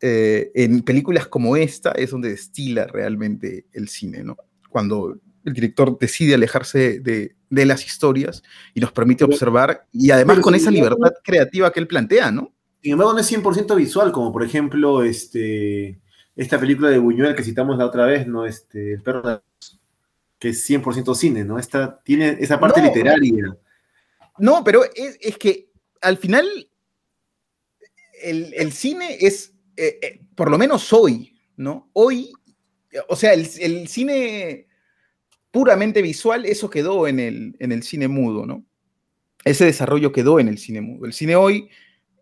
en películas como esta, es donde destila realmente el cine, ¿no? Cuando el director decide alejarse de, las historias y nos permite observar, y además con esa libertad creativa que él plantea, ¿no? Sin embargo, no es 100% visual, como por ejemplo este, esta película de Buñuel que citamos la otra vez, ¿no? Este, El perro de... que es 100% cine, ¿no? Esta, tiene esa parte literaria. No, pero es, que al final el, cine es, eh, eh, por lo menos hoy, ¿no? Hoy, o sea, el, cine puramente visual, eso quedó en el, en el cine mudo, ¿no? Ese desarrollo quedó en el cine mudo. El cine hoy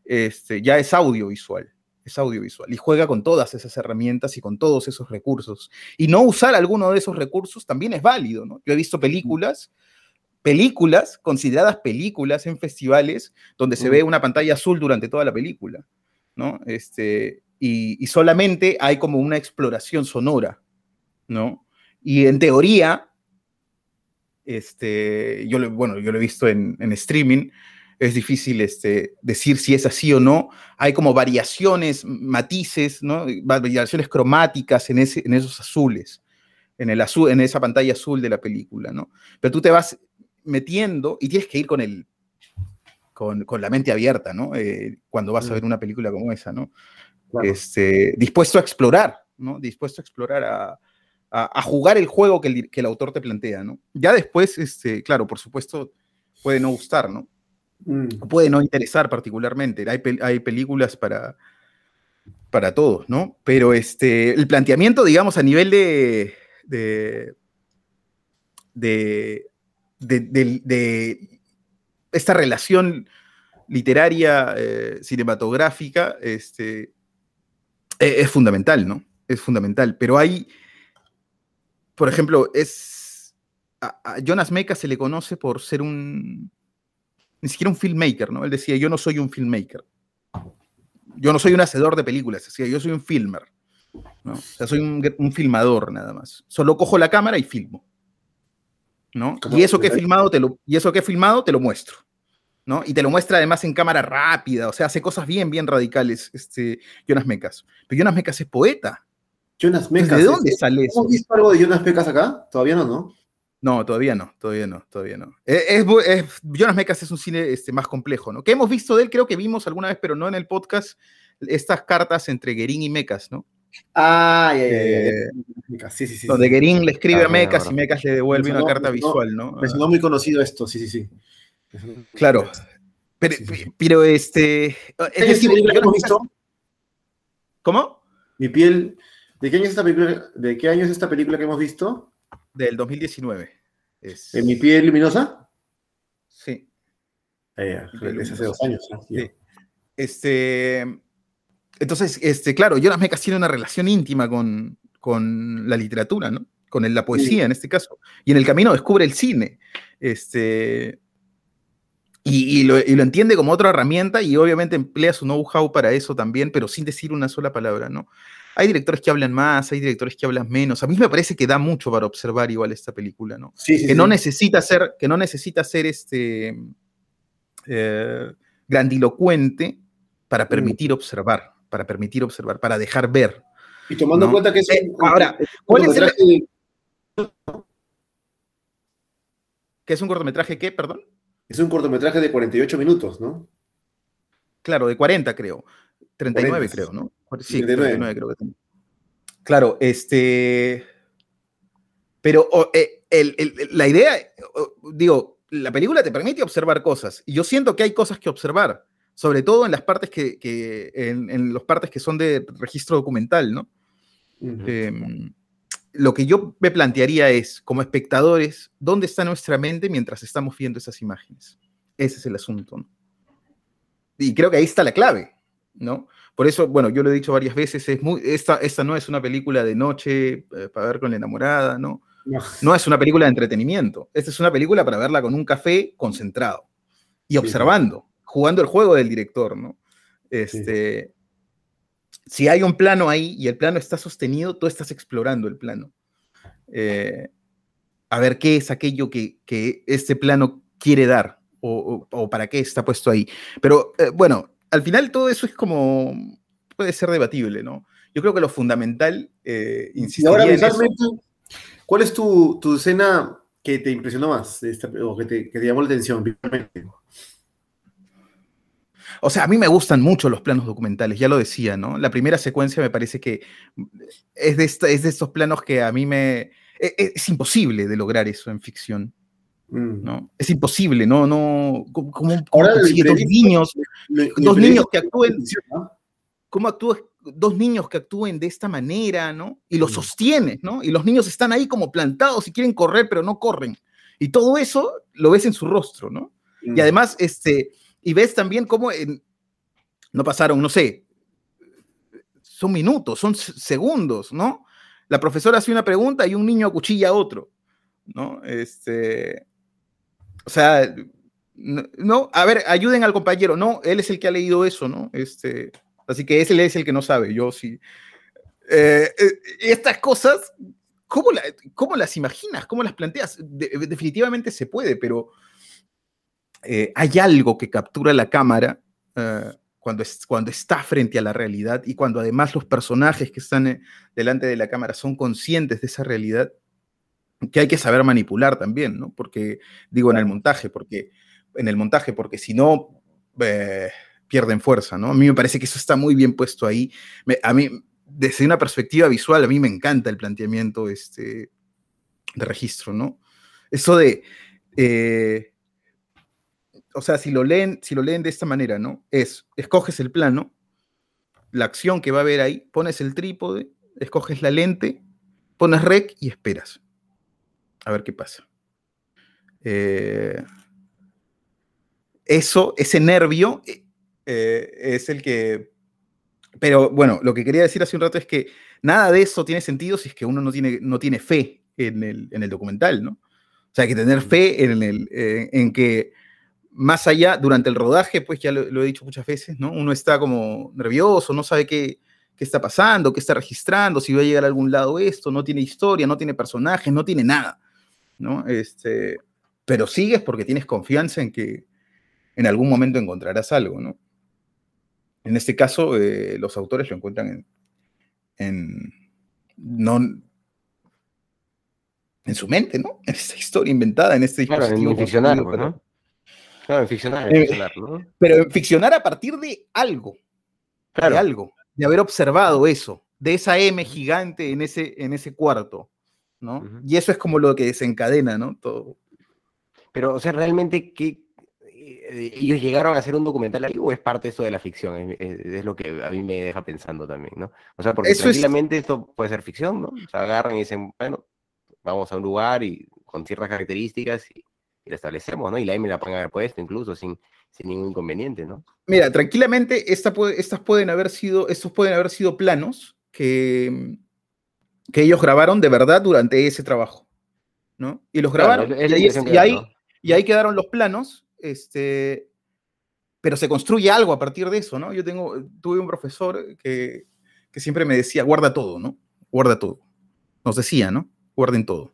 este, ya es audiovisual es audiovisual y juega con todas esas herramientas y con todos esos recursos. Y no usar alguno de esos recursos también es válido, ¿no? Yo he visto películas, películas, consideradas películas en festivales, donde se ve una pantalla azul durante toda la película, ¿no? Este, y, solamente hay como una exploración sonora, ¿no? Y en teoría, este, yo lo, bueno, yo lo he visto en, en streaming, es difícil este, decir si es así o no. Hay como variaciones, matices, ¿no? variaciones cromáticas en, ese, en esos azules, en, el azul, en esa pantalla azul de la película. ¿no? Pero tú te vas metiendo y tienes que ir con, el, con, con la mente abierta ¿no? Eh, cuando vas a ver una película como esa. ¿no? Este, dispuesto a explorar, ¿no? dispuesto a explorar, a, a, jugar el juego que el, que el, autor te plantea. ¿no? Ya después, este, claro, por supuesto, puede no gustar, ¿no? Mm. Puede no interesar particularmente. Hay, hay películas para, para todos, ¿no? Pero este, el planteamiento, digamos, a nivel de, de, de, esta relación literaria, eh, cinematográfica, este, e, es, fundamental, ¿no? Es fundamental. Pero hay, por ejemplo, es, a Jonas Meca se le conoce por ser un, ni siquiera un filmmaker, ¿no? Él decía, yo no soy un filmmaker. Yo no soy un hacedor de películas, decía, yo soy un filmer. ¿no? O sea, soy un, filmador nada más. Solo cojo la cámara y filmo. ¿no? Y eso que he filmado te lo, y eso que he filmado te lo muestro. ¿no? Y te lo muestra además en cámara rápida, o sea, hace cosas bien, bien radicales, este, Jonas Mecas. Pero Jonas Mecas es poeta. Jonas Mecas. ¿De dónde sale eso? ¿Hemos visto algo de Jonas Mecas acá? Todavía no, ¿no? No, todavía no, todavía no, todavía no. E, es, es, Jonas Mecas es un cine este, más complejo, ¿no? Que hemos visto de él, creo que vimos alguna vez, pero no en el podcast, estas cartas entre Gerín y Mecas, ¿no? Ah, ya, ya, Sí, sí, sí. Donde Gerín le escribe a Mecas y Mecas le devuelve una carta visual, ¿no? Me sonó muy conocido esto, sí, sí, sí. Claro. Pero, pero este. Es decir, hemos visto? ¿Cómo? Mi piel. ¿De qué año es esta película? ¿De qué año es esta película que hemos visto? Del 2019. Es... ¿En mi piel luminosa? Sí. Ah, es hace dos años. Sí. Este, entonces, este, claro, Jonas Mecas tiene una relación íntima con, con la literatura, ¿no? Con la poesía en este caso. Y en el camino descubre el cine. Este, y, lo, y, lo, entiende como otra herramienta y obviamente emplea su know-how para eso también, pero sin decir una sola palabra, ¿no? Hay directores que hablan más, hay directores que hablan menos. A mí me parece que da mucho para observar igual esta película, ¿no? que, No necesita ser, que no necesita ser este, eh, grandilocuente para mm. permitir observar, para permitir observar, para dejar ver. Y tomando en cuenta que es eh, ahora, ¿cuál es el... ¿Qué es un cortometraje qué, perdón? Es un cortometraje de 48 minutos, ¿no? Claro, de 40 creo. 39 creo, ¿no? Sí, 39 creo que tengo. Claro, este... Pero eh, la idea, digo, la película te permite observar cosas y yo siento que hay cosas que observar, sobre todo en las partes que, en, los partes que son de registro documental, ¿no? Em, lo que yo me plantearía es, como espectadores, ¿dónde está nuestra mente mientras estamos viendo esas imágenes? Ese es el asunto. ¿no? Y creo que ahí está la clave, ¿no? Por eso, bueno, yo lo he dicho varias veces, es muy, esta, esta no es una película de noche eh, para ver con la enamorada, ¿no? ¿no? es una película de entretenimiento. Esta es una película para verla con un café concentrado y observando, jugando el juego del director, ¿no? Este, Si hay un plano ahí y el plano está sostenido, tú estás explorando el plano. Eh, a ver qué es aquello que, que este plano quiere dar o, para qué está puesto ahí. Pero eh, bueno, al final todo eso es como, puede ser debatible, ¿no? Yo creo que lo fundamental, eh, y ahora, ¿cuál es tu, tu, escena que te impresionó más o que te, que te, llamó la atención? O sea, a mí me gustan mucho los planos documentales, ya lo decía, ¿no? La primera secuencia me parece que es de, es de estos planos que a mí me... e, e, es, imposible de lograr eso en ficción. Mm. ¿no? Es imposible, ¿no? no ¿Cómo, consigue dos niños, dos niños que actúen, ¿no? cómo actúas, dos niños que actúen de esta manera, ¿no? Y los Mm. sostienes, ¿no? Y los niños están ahí como plantados y quieren correr, pero no corren. Y todo eso lo ves en su rostro, ¿no? Mm. Y además, este, y ves también cómo no pasaron, no sé, son minutos, son segundos, ¿no? La profesora hace una pregunta y un niño acuchilla a otro, ¿no? Este, o sea, no, a ver, ayuden al compañero, no, él es el que ha leído eso, ¿no? Este, así que ese es el que no sabe, yo sí. Eh, eh, estas cosas, ¿cómo, cómo las imaginas? ¿Cómo las planteas? De- definitivamente se puede, pero eh, hay algo que captura la cámara eh, cuando, es, cuando está frente a la realidad y cuando además los personajes que están eh, delante de la cámara son conscientes de esa realidad que hay que saber manipular también, ¿no? Porque, digo, en el montaje, porque en el montaje, porque si no, eh, pierden fuerza, ¿no? A mí me parece que eso está muy bien puesto ahí. Me- a mí, desde una perspectiva visual, a mí me encanta el planteamiento este, de registro, ¿no? Eso de, eh, o sea, si lo, leen, si lo leen de esta manera, ¿no? Es, escoges el plano, la acción que va a haber ahí, pones el trípode, escoges la lente, pones rec y esperas. A ver qué pasa. Eh, eso, ese nervio, eh, eh, es el que... Pero bueno, lo que quería decir hace un rato es que nada de eso tiene sentido si es que uno no tiene, no tiene fe en el, en el documental, ¿no? O sea, hay que tener fe en, el, en que más allá, durante el rodaje, pues ya lo, lo he dicho muchas veces, ¿no? Uno está como nervioso, no sabe qué, qué está pasando, qué está registrando, si va a llegar a algún lado esto, no tiene historia, no tiene personajes, no tiene nada, ¿no? Este, pero sigues porque tienes confianza en que en algún momento encontrarás algo, ¿no? En este caso, eh, los autores lo encuentran en, en, no, en su mente, ¿no? En esta historia inventada, en este Claro, en dispositivo pero- ¿no? En ficcionar, en Eh, ficcionar, ¿no? pero en ficcionar a partir de algo, de algo, de haber observado eso, de esa M gigante en ese, en ese cuarto, ¿no? Y eso es como lo que desencadena, ¿no? Todo. Pero, o sea, realmente, ¿qué, eh, ¿ellos llegaron a hacer un documental ahí o es parte eso de la ficción? Es, es- es lo que a mí me deja pensando también, ¿no? O sea, porque Eso es- tranquilamente esto puede ser ficción, ¿no? O sea, agarran y dicen, bueno, vamos a un lugar y con ciertas características y, y la establecemos, ¿no? Y la M la pueden haber puesto incluso sin, sin ningún inconveniente, ¿no? Mira, tranquilamente, esta puede- estas pueden haber sido, estos pueden haber sido planos que, que ellos grabaron de verdad durante ese trabajo, ¿no? Y los grabaron. y, ahí, y ahí- y ahí quedaron los planos, este, pero se construye algo a partir de eso, ¿no? Yo tengo, tuve un profesor que, que siempre me decía, guarda todo, ¿no? Guarda todo. Nos decía, ¿no? Guarden todo.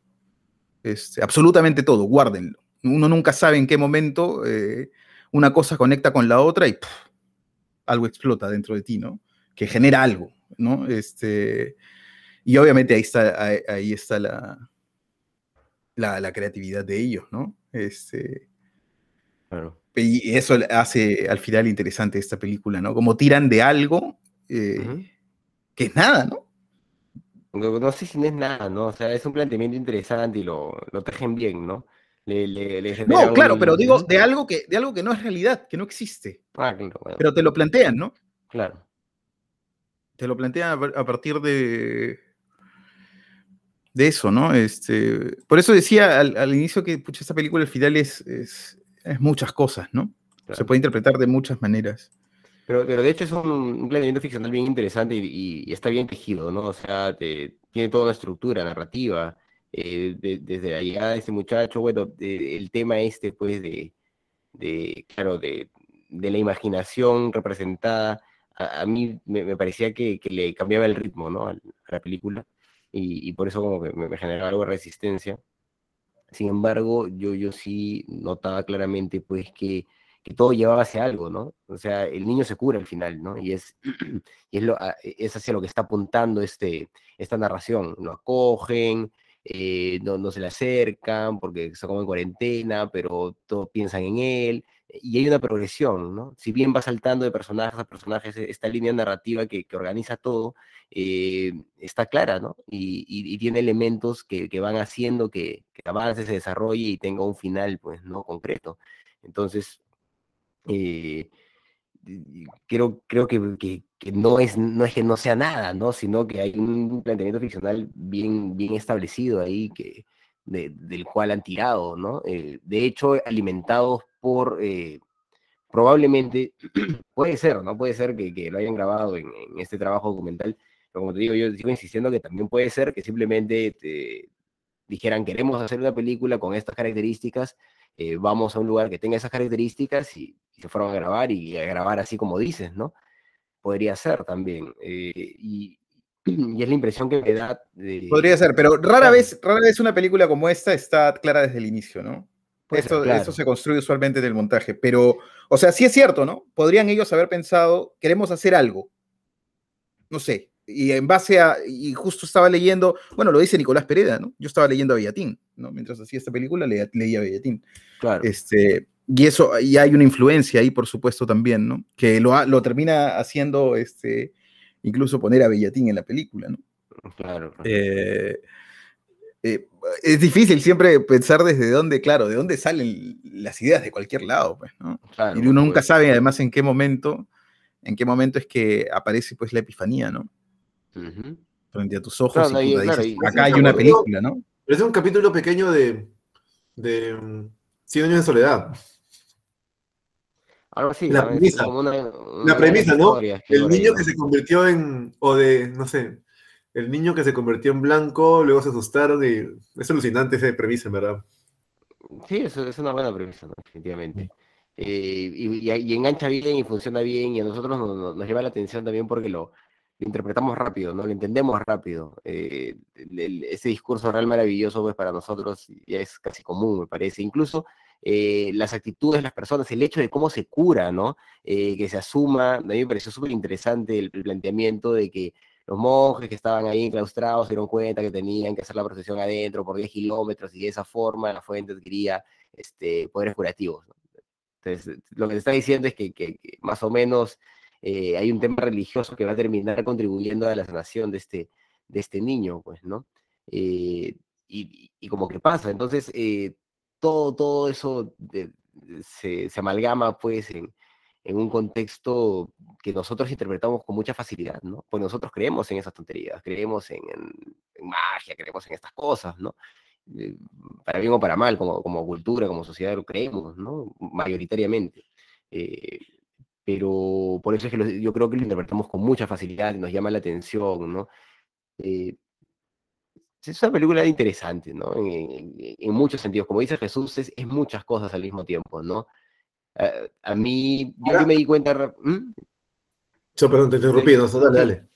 Este, absolutamente todo, guárdenlo. Uno nunca sabe en qué momento eh, una cosa conecta con la otra y ¡puf! algo explota dentro de ti, ¿no? Que genera algo, ¿no? Este, y obviamente ahí está, ahí, ahí está la, la, la creatividad de ellos, ¿no? Este, Claro. y eso hace al final interesante esta película, ¿no? Como tiran de algo eh, que es nada, ¿no? No, no sé si no es nada, ¿no? O sea, es un planteamiento interesante y lo, lo tejen bien, ¿no? Le, le, le No, claro, un- pero digo de algo que, de algo que no es realidad, que no existe, Ah, claro, bueno, pero te lo plantean, ¿no? claro. Te lo plantean a, par- a partir de, de eso, ¿no? Este, por eso decía al, al inicio que pucha, esta película al final es, es, es muchas cosas, ¿no? Se puede interpretar de muchas maneras. Pero, pero de hecho es un, un planteamiento ficcional bien interesante y, y- y está bien tejido, ¿no? O sea, te- tiene toda una estructura narrativa. Eh, de- desde la llegada de este muchacho, bueno, de- el tema este, pues, de, de claro, de, de la imaginación representada, a, a mí me, me parecía que, que le cambiaba el ritmo, ¿no? A la película. Y, y por eso como que me, me generaba algo de resistencia. Sin embargo, yo, yo sí notaba claramente, pues, que que todo llevaba hacia algo, ¿no? O sea, el niño se cura al final, ¿no? Y es, y es, lo, es hacia lo que está apuntando este, esta narración. Lo acogen, eh, no, no se le acercan porque está como en cuarentena, pero todos piensan en él, y hay una progresión, ¿no? Si bien va saltando de personajes a personajes, esta línea narrativa que, que organiza todo eh, está clara, ¿no? Y, y, tiene elementos que, que van haciendo que, que, avance, se desarrolle y tenga un final, pues, ¿no? Concreto. Entonces, eh, creo, creo que, que, no, es, no es que no sea nada, ¿no? Sino que hay un planteamiento ficcional bien, bien establecido ahí que, del cual han tirado, ¿no? Eh, de hecho, alimentados por, eh, probablemente, puede ser, ¿no? Puede ser que, que lo hayan grabado en, en, este trabajo documental, pero como te digo, yo sigo insistiendo que también puede ser que simplemente te dijeran, queremos hacer una película con estas características, eh, vamos a un lugar que tenga esas características y, se fueron a grabar y a grabar así como dices, ¿no? Podría ser también. y, y es la impresión que me da. De... Podría ser, pero rara vez, rara vez una película como esta está clara desde el inicio, ¿no? Esto, claro. esto, se construye usualmente en el montaje, pero, o sea, sí es cierto, ¿no? Podrían ellos haber pensado, queremos hacer algo, no sé, y en base a, y justo estaba leyendo, bueno, lo dice Nicolás Pereda, ¿no? Yo estaba leyendo a Bellatín, ¿no? Mientras hacía esta película, leía, leía a Bellatín. Claro. Este, y eso, y hay una influencia ahí, por supuesto, también, ¿no? Que lo, lo termina haciendo, este, incluso poner a Bellatín en la película, ¿no? Claro. claro. Eh, eh, es difícil siempre pensar desde dónde, claro, de dónde salen las ideas de cualquier lado, pues, ¿no? Claro, y uno nunca pues. sabe además en qué momento, en qué momento es que aparece pues la epifanía, ¿no? Uh -huh. Frente a tus ojos Claro, y, claro, dices, y- acá hay una película, ¿no? Pero es un capítulo pequeño de, de mm, 100 años de soledad. Algo así. La ¿no? Es premisa. como una- La una premisa, ¿no? El ahí, niño ¿no? que se convirtió en, o de, no sé, el niño que se convirtió en blanco, luego se asustaron y es alucinante esa premisa, en verdad. Sí, eso es una buena premisa, ¿no? definitivamente. Eh, y, y- y engancha bien y funciona bien y a nosotros nos, nos- nos lleva la atención también porque lo, lo interpretamos rápido, ¿no? Lo entendemos rápido. Eh, el- el- ese discurso real maravilloso, pues para nosotros ya es casi común, me parece. Incluso eh, las actitudes de las personas, el hecho de cómo se cura, ¿no? Eh, que se asuma, a mí me pareció súper interesante el, el planteamiento de que los monjes que estaban ahí enclaustrados se dieron cuenta que tenían que hacer la procesión adentro por 10 kilómetros y de esa forma la fuente adquiría este, poderes curativos. ¿no? Entonces, lo que te está diciendo es que, que- que más o menos eh, hay un tema religioso que va a terminar contribuyendo a la sanación de este, de este niño, pues, ¿no? Eh, y, y como que pasa, entonces eh, todo, todo eso se, se amalgama, pues, en, un contexto que nosotros interpretamos con mucha facilidad, ¿no? Pues nosotros creemos en esas tonterías, creemos en, en- magia, creemos en estas cosas, ¿no? Eh, Para bien o para mal, como, como cultura, como sociedad lo creemos, ¿no? Mayoritariamente. Eh, pero por eso es que yo creo que lo interpretamos con mucha facilidad nos llama la atención, ¿no? Eh, es una película interesante, ¿no? En, en- en muchos sentidos. Como dice Jesús, es, es muchas cosas al mismo tiempo, ¿no? A, a mí, yo, yo me di cuenta, ra- ¿Mm? Yo, perdón, te interrumpí, no, dale, dale.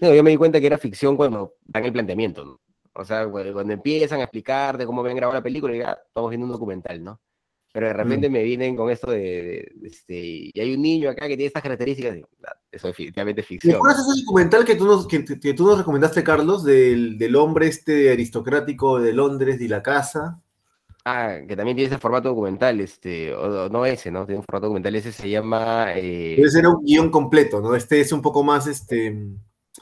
No, yo me di cuenta que era ficción cuando dan el planteamiento, ¿no? O sea, cu- cuando empiezan a explicar de cómo habían grabado la película, ya estamos viendo un documental, ¿no? Pero de repente me vienen con esto de, de- de este, y hay un niño acá que tiene estas características, y, ah, eso definitivamente es ¿Me ficción. acuerdas ese documental que tú nos, que, que tú nos recomendaste, Carlos, del, del hombre este aristocrático de Londres y la casa? Ah, que también tiene ese formato documental, este, o, no ese, ¿no? Tiene un formato documental, ese se llama, eh, Ese era un guion completo, ¿no? Este es un poco más, este,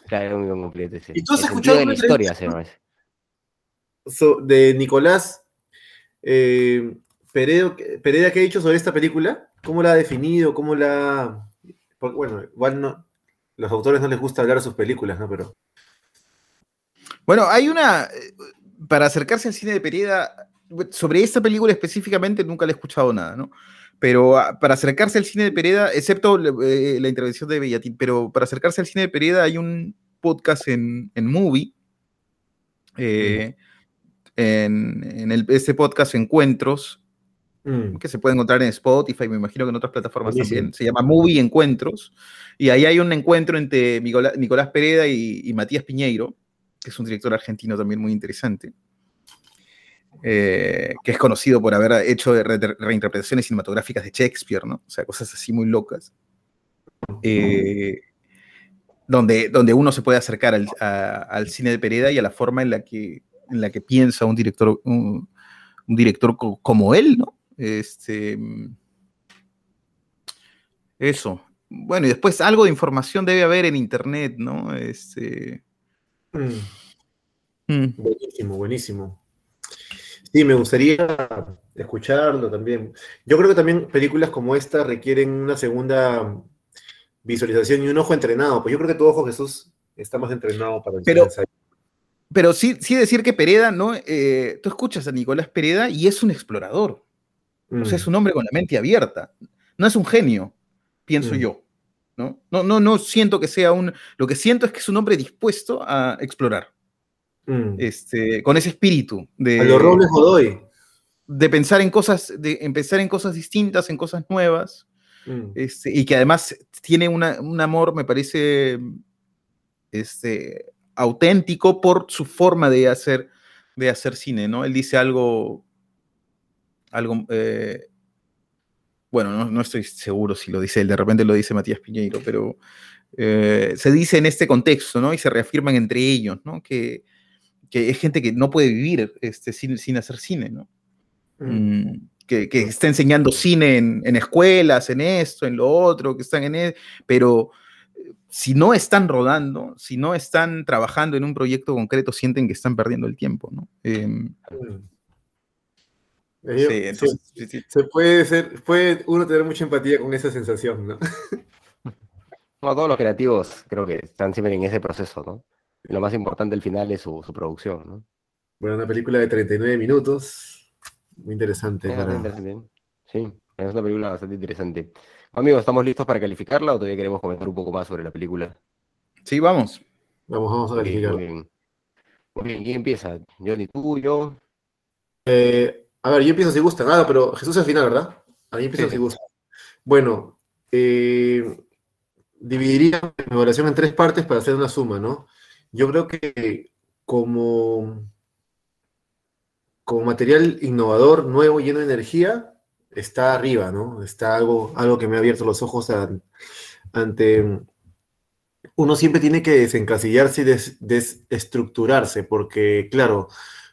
claro, un guion completo, ese. ¿Y tú has escuchado de la historia, entrevista? se llama ese. so- de Nicolás eh, Peredo- Pereda, ¿qué ha dicho sobre esta película? ¿Cómo la ha definido? ¿Cómo la...? porque, bueno, igual no, los autores no les gusta hablar de sus películas, ¿no? Pero Bueno, hay una. eh, Para acercarse al cine de Pereda, sobre esta película específicamente nunca le he escuchado nada, ¿no? Pero ah, para acercarse al cine de Pereda, excepto eh, la intervención de Bellatín, pero para acercarse al cine de Pereda hay un podcast en, en Movie. eh, en en el, este podcast Encuentros, mm, que se puede encontrar en Spotify, me imagino que en otras plataformas Buenísimo. también. Se llama Movie Encuentros. Y ahí hay un encuentro entre Nicolás, Nicolás Pereda y, y Matías Piñeiro, que es un director argentino también muy interesante, eh, que es conocido por haber hecho re- reinterpretaciones cinematográficas de Shakespeare, ¿no? O sea, cosas así muy locas. Eh, donde, donde uno se puede acercar al, a- al cine de Pereda y a la forma en la que, en la que piensa un director, un, un director co- como él, ¿no? Este, Eso. Bueno, y después algo de información debe haber en internet, ¿no? Este. Mm. Mm. Buenísimo, buenísimo. Sí, me gustaría escucharlo también. Yo creo que también películas como esta requieren una segunda visualización y un ojo entrenado. Pues yo creo que tu ojo, Jesús, está más entrenado para el pero, pero sí, sí decir que Pereda, ¿no? Eh, tú escuchas a Nicolás Pereda y es un explorador. O sea, es mm. un hombre con la mente abierta. No es un genio, pienso mm. yo. ¿no? No, no, no siento que sea un. Lo que siento es que es un hombre dispuesto a explorar. Mm. Este, con ese espíritu de. A los Robles Godoy. De pensar en cosas, de empezar en cosas distintas, en cosas nuevas. Este, y que además tiene un amor, me parece, este, auténtico por su forma de hacer, de hacer cine, ¿no? Él dice algo, algo, eh, bueno, no, estoy seguro si lo dice él, de repente lo dice Matías Piñeiro, pero eh, se dice en este contexto, ¿no? Y se reafirman entre ellos, ¿no? Que, que es gente que no puede vivir este, sin, sin hacer cine, ¿no? Mm. Mm, que, que, está enseñando cine en, en, escuelas, en esto, en lo otro, que están en... él, pero si no están rodando, si no están trabajando en un proyecto concreto, sienten que están perdiendo el tiempo, ¿no? Sí, Se puede ser, puede uno tener mucha empatía con esa sensación, ¿no? todos los creativos creo que están siempre en ese proceso, ¿no? lo más importante al final es su, producción, ¿no? Bueno, una película de 39 minutos, muy interesante. Sí, es una película bastante interesante. Amigos, ¿estamos listos para calificarla o todavía queremos comentar un poco más sobre la película? Sí, vamos. Vamos, vamos a calificarla. Muy bien. Muy bien, ¿quién empieza? Johnny, tú, yo. Eh, a ver, yo empiezo si gusta. Nada, pero Jesús al final, ¿verdad? A mí empiezo si gusta. Bueno, eh, dividiría mi evaluación en tres partes para hacer una suma, ¿no? Yo creo que como, como material innovador, nuevo, lleno de energía, está arriba, ¿no? Está algo, algo que me ha abierto los ojos ante... Uno siempre tiene que desencasillarse y desestructurarse, porque claro,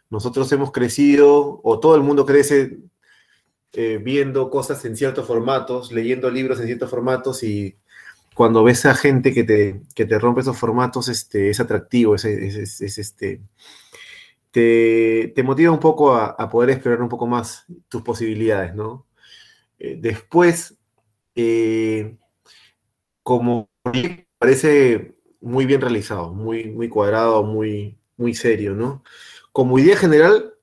nosotros hemos crecido, o todo el mundo crece eh, viendo cosas en ciertos formatos, leyendo libros en ciertos formatos, y cuando ves a gente que te, te rompe esos formatos, este, es atractivo, es, este, te, motiva un poco a, a, poder explorar un poco más tus posibilidades, ¿no? Eh, después, eh, como parece muy bien realizado, muy, muy cuadrado, muy, muy serio, ¿no? Como idea general,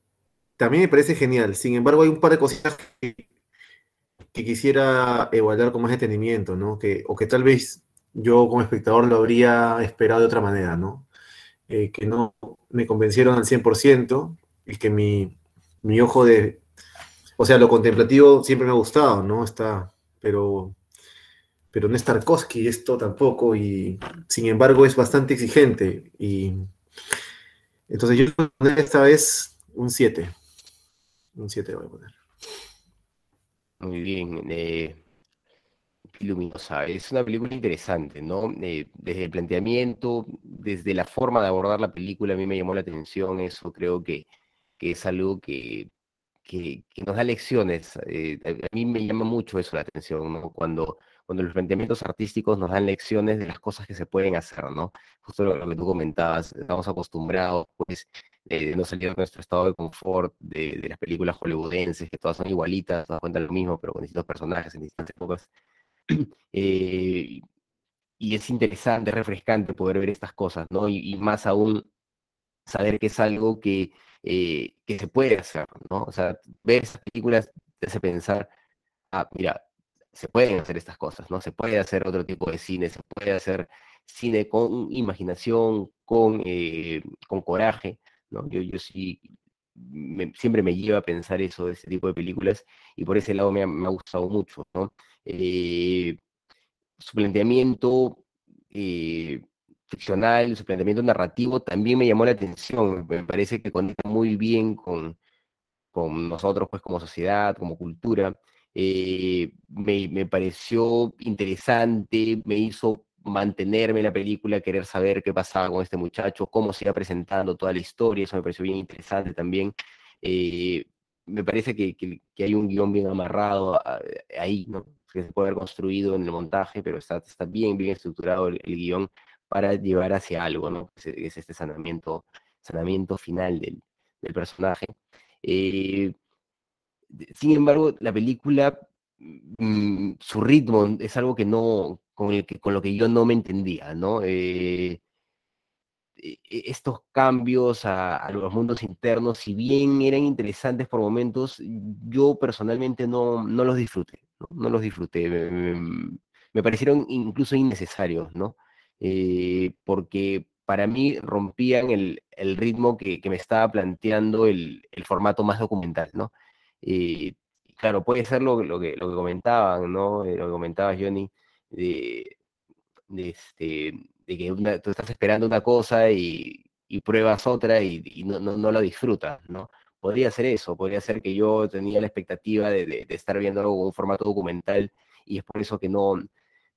también me parece genial. Sin embargo, hay un par de cositas que, quisiera evaluar con más detenimiento, ¿no? Que, o que tal vez yo como espectador lo habría esperado de otra manera, ¿no? Eh, que no me convencieron al 100% y que mi, mi ojo de, o sea, lo contemplativo siempre me ha gustado, ¿no? Está, pero, pero no es Tarkovsky esto tampoco, y sin embargo es bastante exigente. Y entonces yo esta vez un 7. Un 7 voy a poner. Muy bien. Eh, luminosa. Es una película interesante, ¿no? Eh, desde el planteamiento, desde la forma de abordar la película, a mí me llamó la atención eso. Creo que, que es algo que que, nos da lecciones. Eh, a mí me llama mucho eso la atención, ¿no? Cuando, cuando los planteamientos artísticos nos dan lecciones de las cosas que se pueden hacer, ¿no? Justo lo que tú comentabas, estamos acostumbrados, pues, de no salir de nuestro estado de confort de, las películas hollywoodenses, que todas son igualitas, todas cuentan lo mismo, pero con distintos personajes en distintas épocas. Eh, y es interesante, refrescante poder ver estas cosas, ¿no? y más aún saber que es algo que eh, que se puede hacer, ¿no? O sea, ver esas películas te hace pensar, ah, mira, se pueden hacer estas cosas, ¿no? Se puede hacer otro tipo de cine, se puede hacer cine con imaginación, con, eh, con coraje, ¿no? Yo, yo sí, siempre me lleva a pensar eso de ese tipo de películas y por ese lado me ha, me ha gustado mucho, ¿no? Eh, su planteamiento ficcional, su planteamiento narrativo también me llamó la atención. Me parece que conecta muy bien con, con nosotros, pues, como sociedad, como cultura. Eh, me, pareció interesante, me hizo mantenerme en la película, querer saber qué pasaba con este muchacho, cómo se iba presentando toda la historia, eso me pareció bien interesante también. Eh, me parece que, hay un guion bien amarrado ahí, ¿no? que se puede haber construido en el montaje, pero está, bien, bien estructurado el, guion para llevar hacia algo, ¿no? Es, es este sanamiento, sanamiento final del, del personaje. Eh, sin embargo, la película, mm, su ritmo es algo que no, con, el que, con lo que yo no me entendía, ¿no? Eh, e, e, estos cambios a, los mundos internos, si bien eran interesantes por momentos, yo personalmente no, no los disfruté, ¿no? los disfruté, me, parecieron incluso innecesarios, ¿no? Eh, porque para mí rompían el, ritmo que, me estaba planteando el, formato más documental, ¿no? Eh, claro, puede ser lo, lo, que, lo que comentaban, ¿no? Eh, lo que comentaba Johnny, de, este, de que tú estás esperando una cosa y, pruebas otra y, no, no, la disfrutas, ¿no? Podría ser eso, podría ser que yo tenía la expectativa de, estar viendo algo con formato documental y es por eso que no,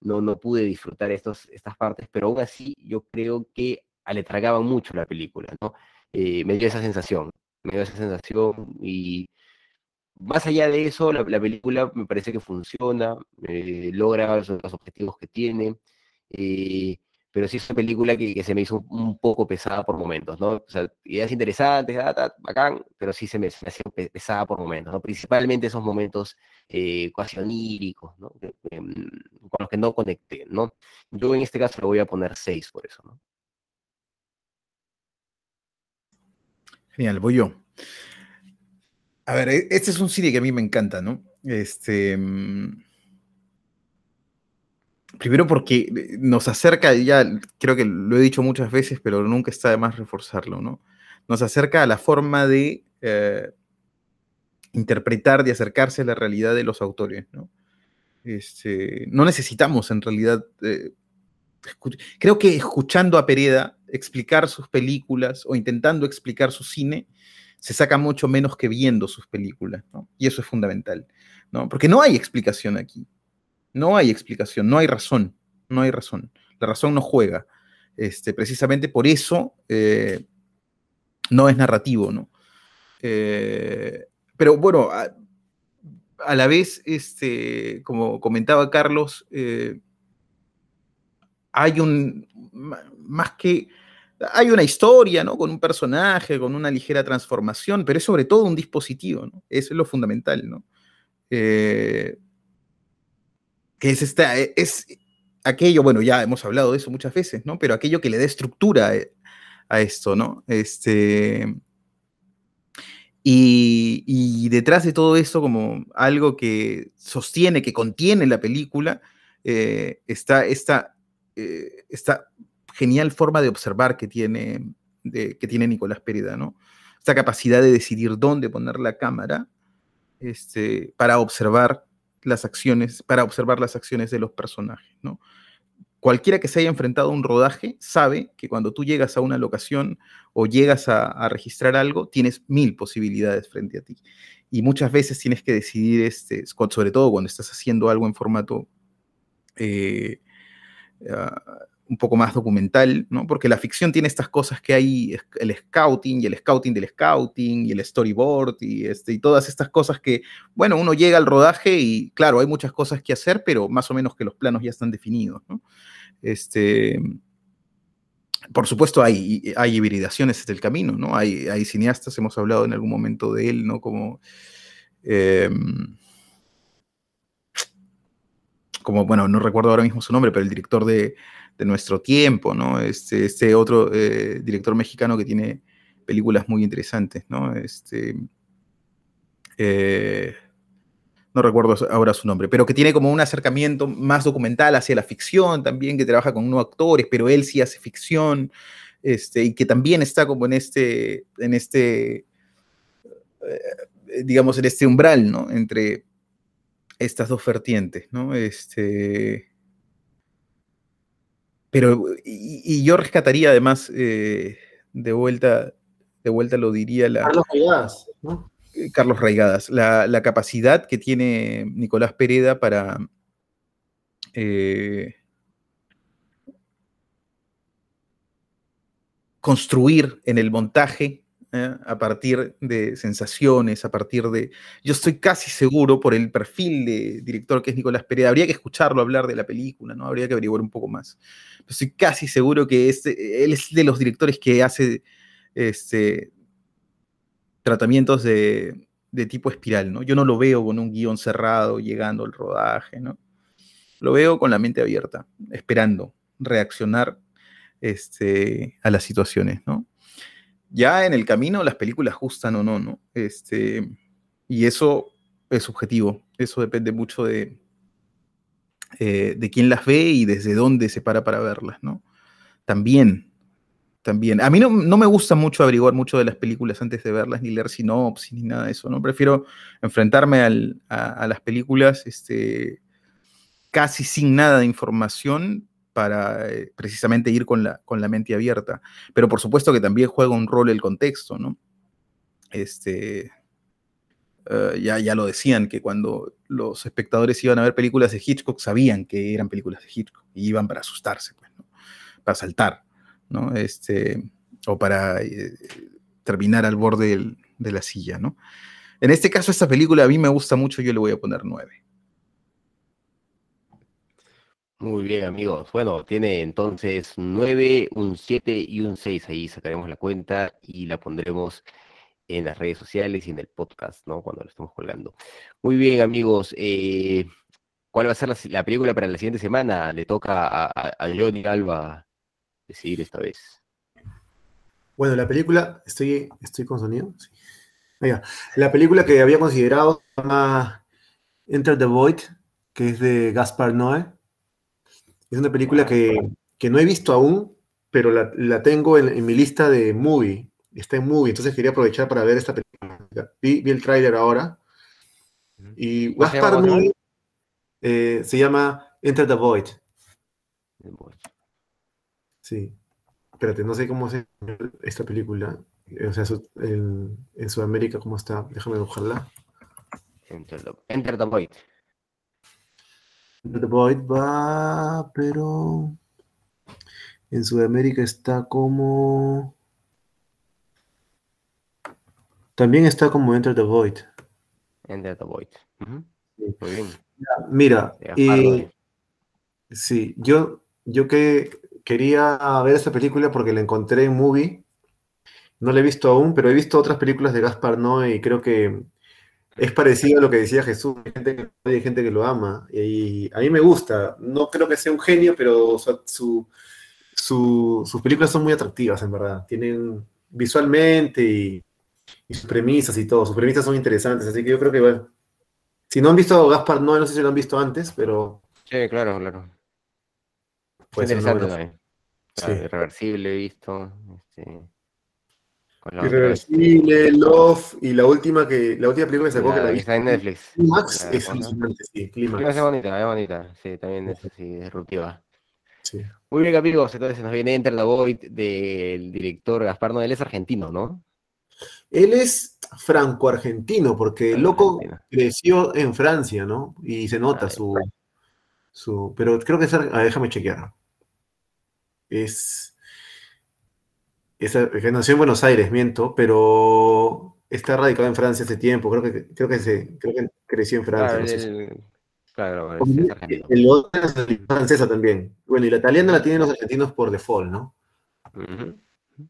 no, no pude disfrutar estos, estas partes, pero aún así yo creo que le tragaban mucho la película, ¿no? Eh, me dio esa sensación, me dio esa sensación y más allá de eso, la, película me parece que funciona, eh, logra los, objetivos que tiene, eh, pero sí es una película que, se me hizo un, poco pesada por momentos, ¿no? O sea, ideas interesantes, ah, bacán, pero sí se me, se hacía pesada por momentos. Principalmente esos momentos eh, casi oníricos, ¿no? Em, con los que no conecté. Yo en este caso le voy a poner 6 por eso, ¿no? Genial, voy yo. A ver, e, este es un cine que a mí me encanta, ¿no? Este. Mm, primero porque eh, nos acerca, ya creo que lo he dicho muchas veces, pero nunca está de más reforzarlo, ¿no? Nos acerca a la forma de eh, interpretar, de acercarse a la realidad de los autores, ¿no? Este, no necesitamos en realidad, eh, creo que escuchando a Pereda explicar sus películas o intentando explicar su cine, se saca mucho menos que viendo sus películas, ¿no? Y eso es fundamental, ¿no? Porque no hay explicación aquí. No hay explicación, no hay razón, no hay razón. La razón no juega. Este, precisamente por eso eh, no es narrativo, ¿no? Eh, pero bueno, a, la vez, este, como comentaba Carlos, eh, hay un, más que hay una historia, ¿no? Con un personaje, con una ligera transformación, pero es sobre todo un dispositivo, ¿no? Eso es lo fundamental, ¿no? Eh, que es, esta, e, es aquello, bueno, ya hemos hablado de eso muchas veces, ¿no? Pero aquello que le da estructura eh, a, esto, ¿no? Este, y, detrás de todo eso, como algo que sostiene, que contiene la película, eh, está esta, esta genial forma de observar que tiene, que tiene Nicolás Périda, ¿no? Esta capacidad de decidir dónde poner la cámara este, para observar las acciones, para observar las acciones de los personajes. Cualquiera que se haya enfrentado a un rodaje sabe que cuando tú llegas a una locación o llegas a, registrar algo, tienes mil posibilidades frente a ti. Y muchas veces tienes que decidir, este, sobre todo cuando estás haciendo algo en formato eh, ah, un poco más documental, ¿no? Porque la ficción tiene estas cosas que hay, el scouting y el scouting del scouting y el storyboard y, este, y todas estas cosas que, bueno, uno llega al rodaje y claro, hay muchas cosas que hacer, pero más o menos que los planos ya están definidos, ¿no? Este, por supuesto hay, hay hibridaciones en el camino, ¿no? Hay, hay cineastas, hemos hablado en algún momento de él, ¿no? Como... Em, como, bueno, no recuerdo ahora mismo su nombre, pero el director de, de nuestro tiempo, ¿no? Este, este otro eh, director mexicano que tiene películas muy interesantes, ¿no? Este, eh, no recuerdo ahora su nombre, pero que tiene como un acercamiento más documental hacia la ficción también, que trabaja con unos actores, pero él sí hace ficción, este, y que también está como en este, en este, eh, digamos, en este umbral, ¿no? Entre estas dos vertientes, ¿no? Este, pero, y, yo rescataría además, eh, de vuelta, de vuelta lo diría la... Carlos Raigadas, ¿no? Eh, Carlos Raigadas, la, capacidad que tiene Nicolás Pereda para... Eh, construir en el montaje ¿eh? a partir de sensaciones, a partir de... Yo estoy casi seguro por el perfil de director que es Nicolás Pereira, habría que escucharlo hablar de la película, ¿no? Habría que averiguar un poco más. estoy casi seguro que este, él es de los directores que hace este, tratamientos de, de tipo espiral, ¿no? Yo no lo veo con un guion cerrado llegando al rodaje, ¿no? Lo veo con la mente abierta, esperando reaccionar este, a las situaciones, ¿no? Ya en el camino las películas gustan o no, ¿no? Este, y eso es subjetivo, eso depende mucho de, eh, de quién las ve y desde dónde se para para verlas, ¿no? También también. A mí no, me gusta mucho averiguar mucho de las películas antes de verlas, ni leer sinopsis, ni nada de eso, ¿no? Prefiero enfrentarme a, las películas este, casi sin nada de información para eh, precisamente ir con la, con la mente abierta. Pero por supuesto que también juega un rol el contexto, ¿no? Este, eh, ya, ya lo decían, que cuando los espectadores iban a ver películas de Hitchcock, sabían que eran películas de Hitchcock y iban para asustarse, pues, ¿no? para saltar. ¿no? Este, o para eh, terminar al borde de la silla, ¿no? En este caso, esta película a mí me gusta mucho, yo le voy a poner 9. Muy bien, amigos. Bueno, tiene entonces 9, un 7 y un 6. Ahí sacaremos la cuenta y la pondremos en las redes sociales y en el podcast, ¿no? Cuando lo estemos colgando. Muy bien, amigos. Eh, ¿Cuál va a ser la, película para la siguiente semana? Le toca a, a Johnny Alba decidir esta vez? Bueno, la película, estoy, estoy con sonido. Sí. La película que había considerado Enter the Void, que es de Gaspar Noé. Es una película que, no he visto aún, pero la, tengo en, mi lista de movie. Está en movie, entonces quería aprovechar para ver esta película. Vi, el tráiler ahora. Y eh, se llama Enter the Void. The Void. Sí. Espérate, no sé cómo se esta película. O sea, en, Sudamérica, ¿cómo está? Déjame buscarla. Enter the, Enter the Void. Enter the Void va, pero en Sudamérica está como... También está como Enter the Void. Enter the Void. Muy bien. Mira, y, sí, yo, yo que quería ver esta película porque la encontré en movie. No la he visto aún, pero he visto otras películas de Gaspar Noé y creo que es parecido a lo que decía Jesús. Hay gente que, hay gente que lo ama y a mí me gusta. No creo que sea un genio, pero su, sus películas son muy atractivas, en verdad. Tienen visualmente y, sus premisas y todo. Sus premisas son interesantes, así que yo creo que, bueno, si no han visto Gaspar Noé, no sé si lo han visto antes, pero... Sí, claro, claro. Pues interesante Irreversible he visto. Este, Irreversible, Love y la última que la última película que sacó que la vi. en Netflix. Max es alucinante, sí, Climax. Es bonita, es bonita. Sí, también es así, disruptiva. Sí. Muy bien, amigos. Entonces nos viene Enter the Void del director Gaspar Noel. Es argentino, ¿no? Él es franco-argentino, porque el loco creció en Francia, ¿no? Y se nota ah, su, su. Pero creo que es. Ah, déjame chequear es, que nació en Buenos Aires, miento, pero está radicado en Francia hace tiempo, creo que, creo que, se, creo que creció en Francia. Claro, el, otro es francesa también. Bueno, y la italiana la tienen los argentinos por default, ¿no?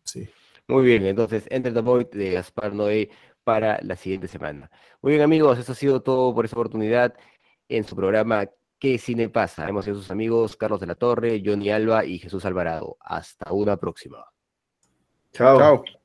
Sí. Muy bien, entonces Enter the Void de Gaspar Noé para la siguiente semana. Muy bien, amigos, eso ha sido todo por esta oportunidad en su programa ¿Qué cine pasa? Hemos sido sus amigos Carlos de la Torre, Johnny Alba y Jesús Alvarado. Hasta una próxima. Ciao. Ciao.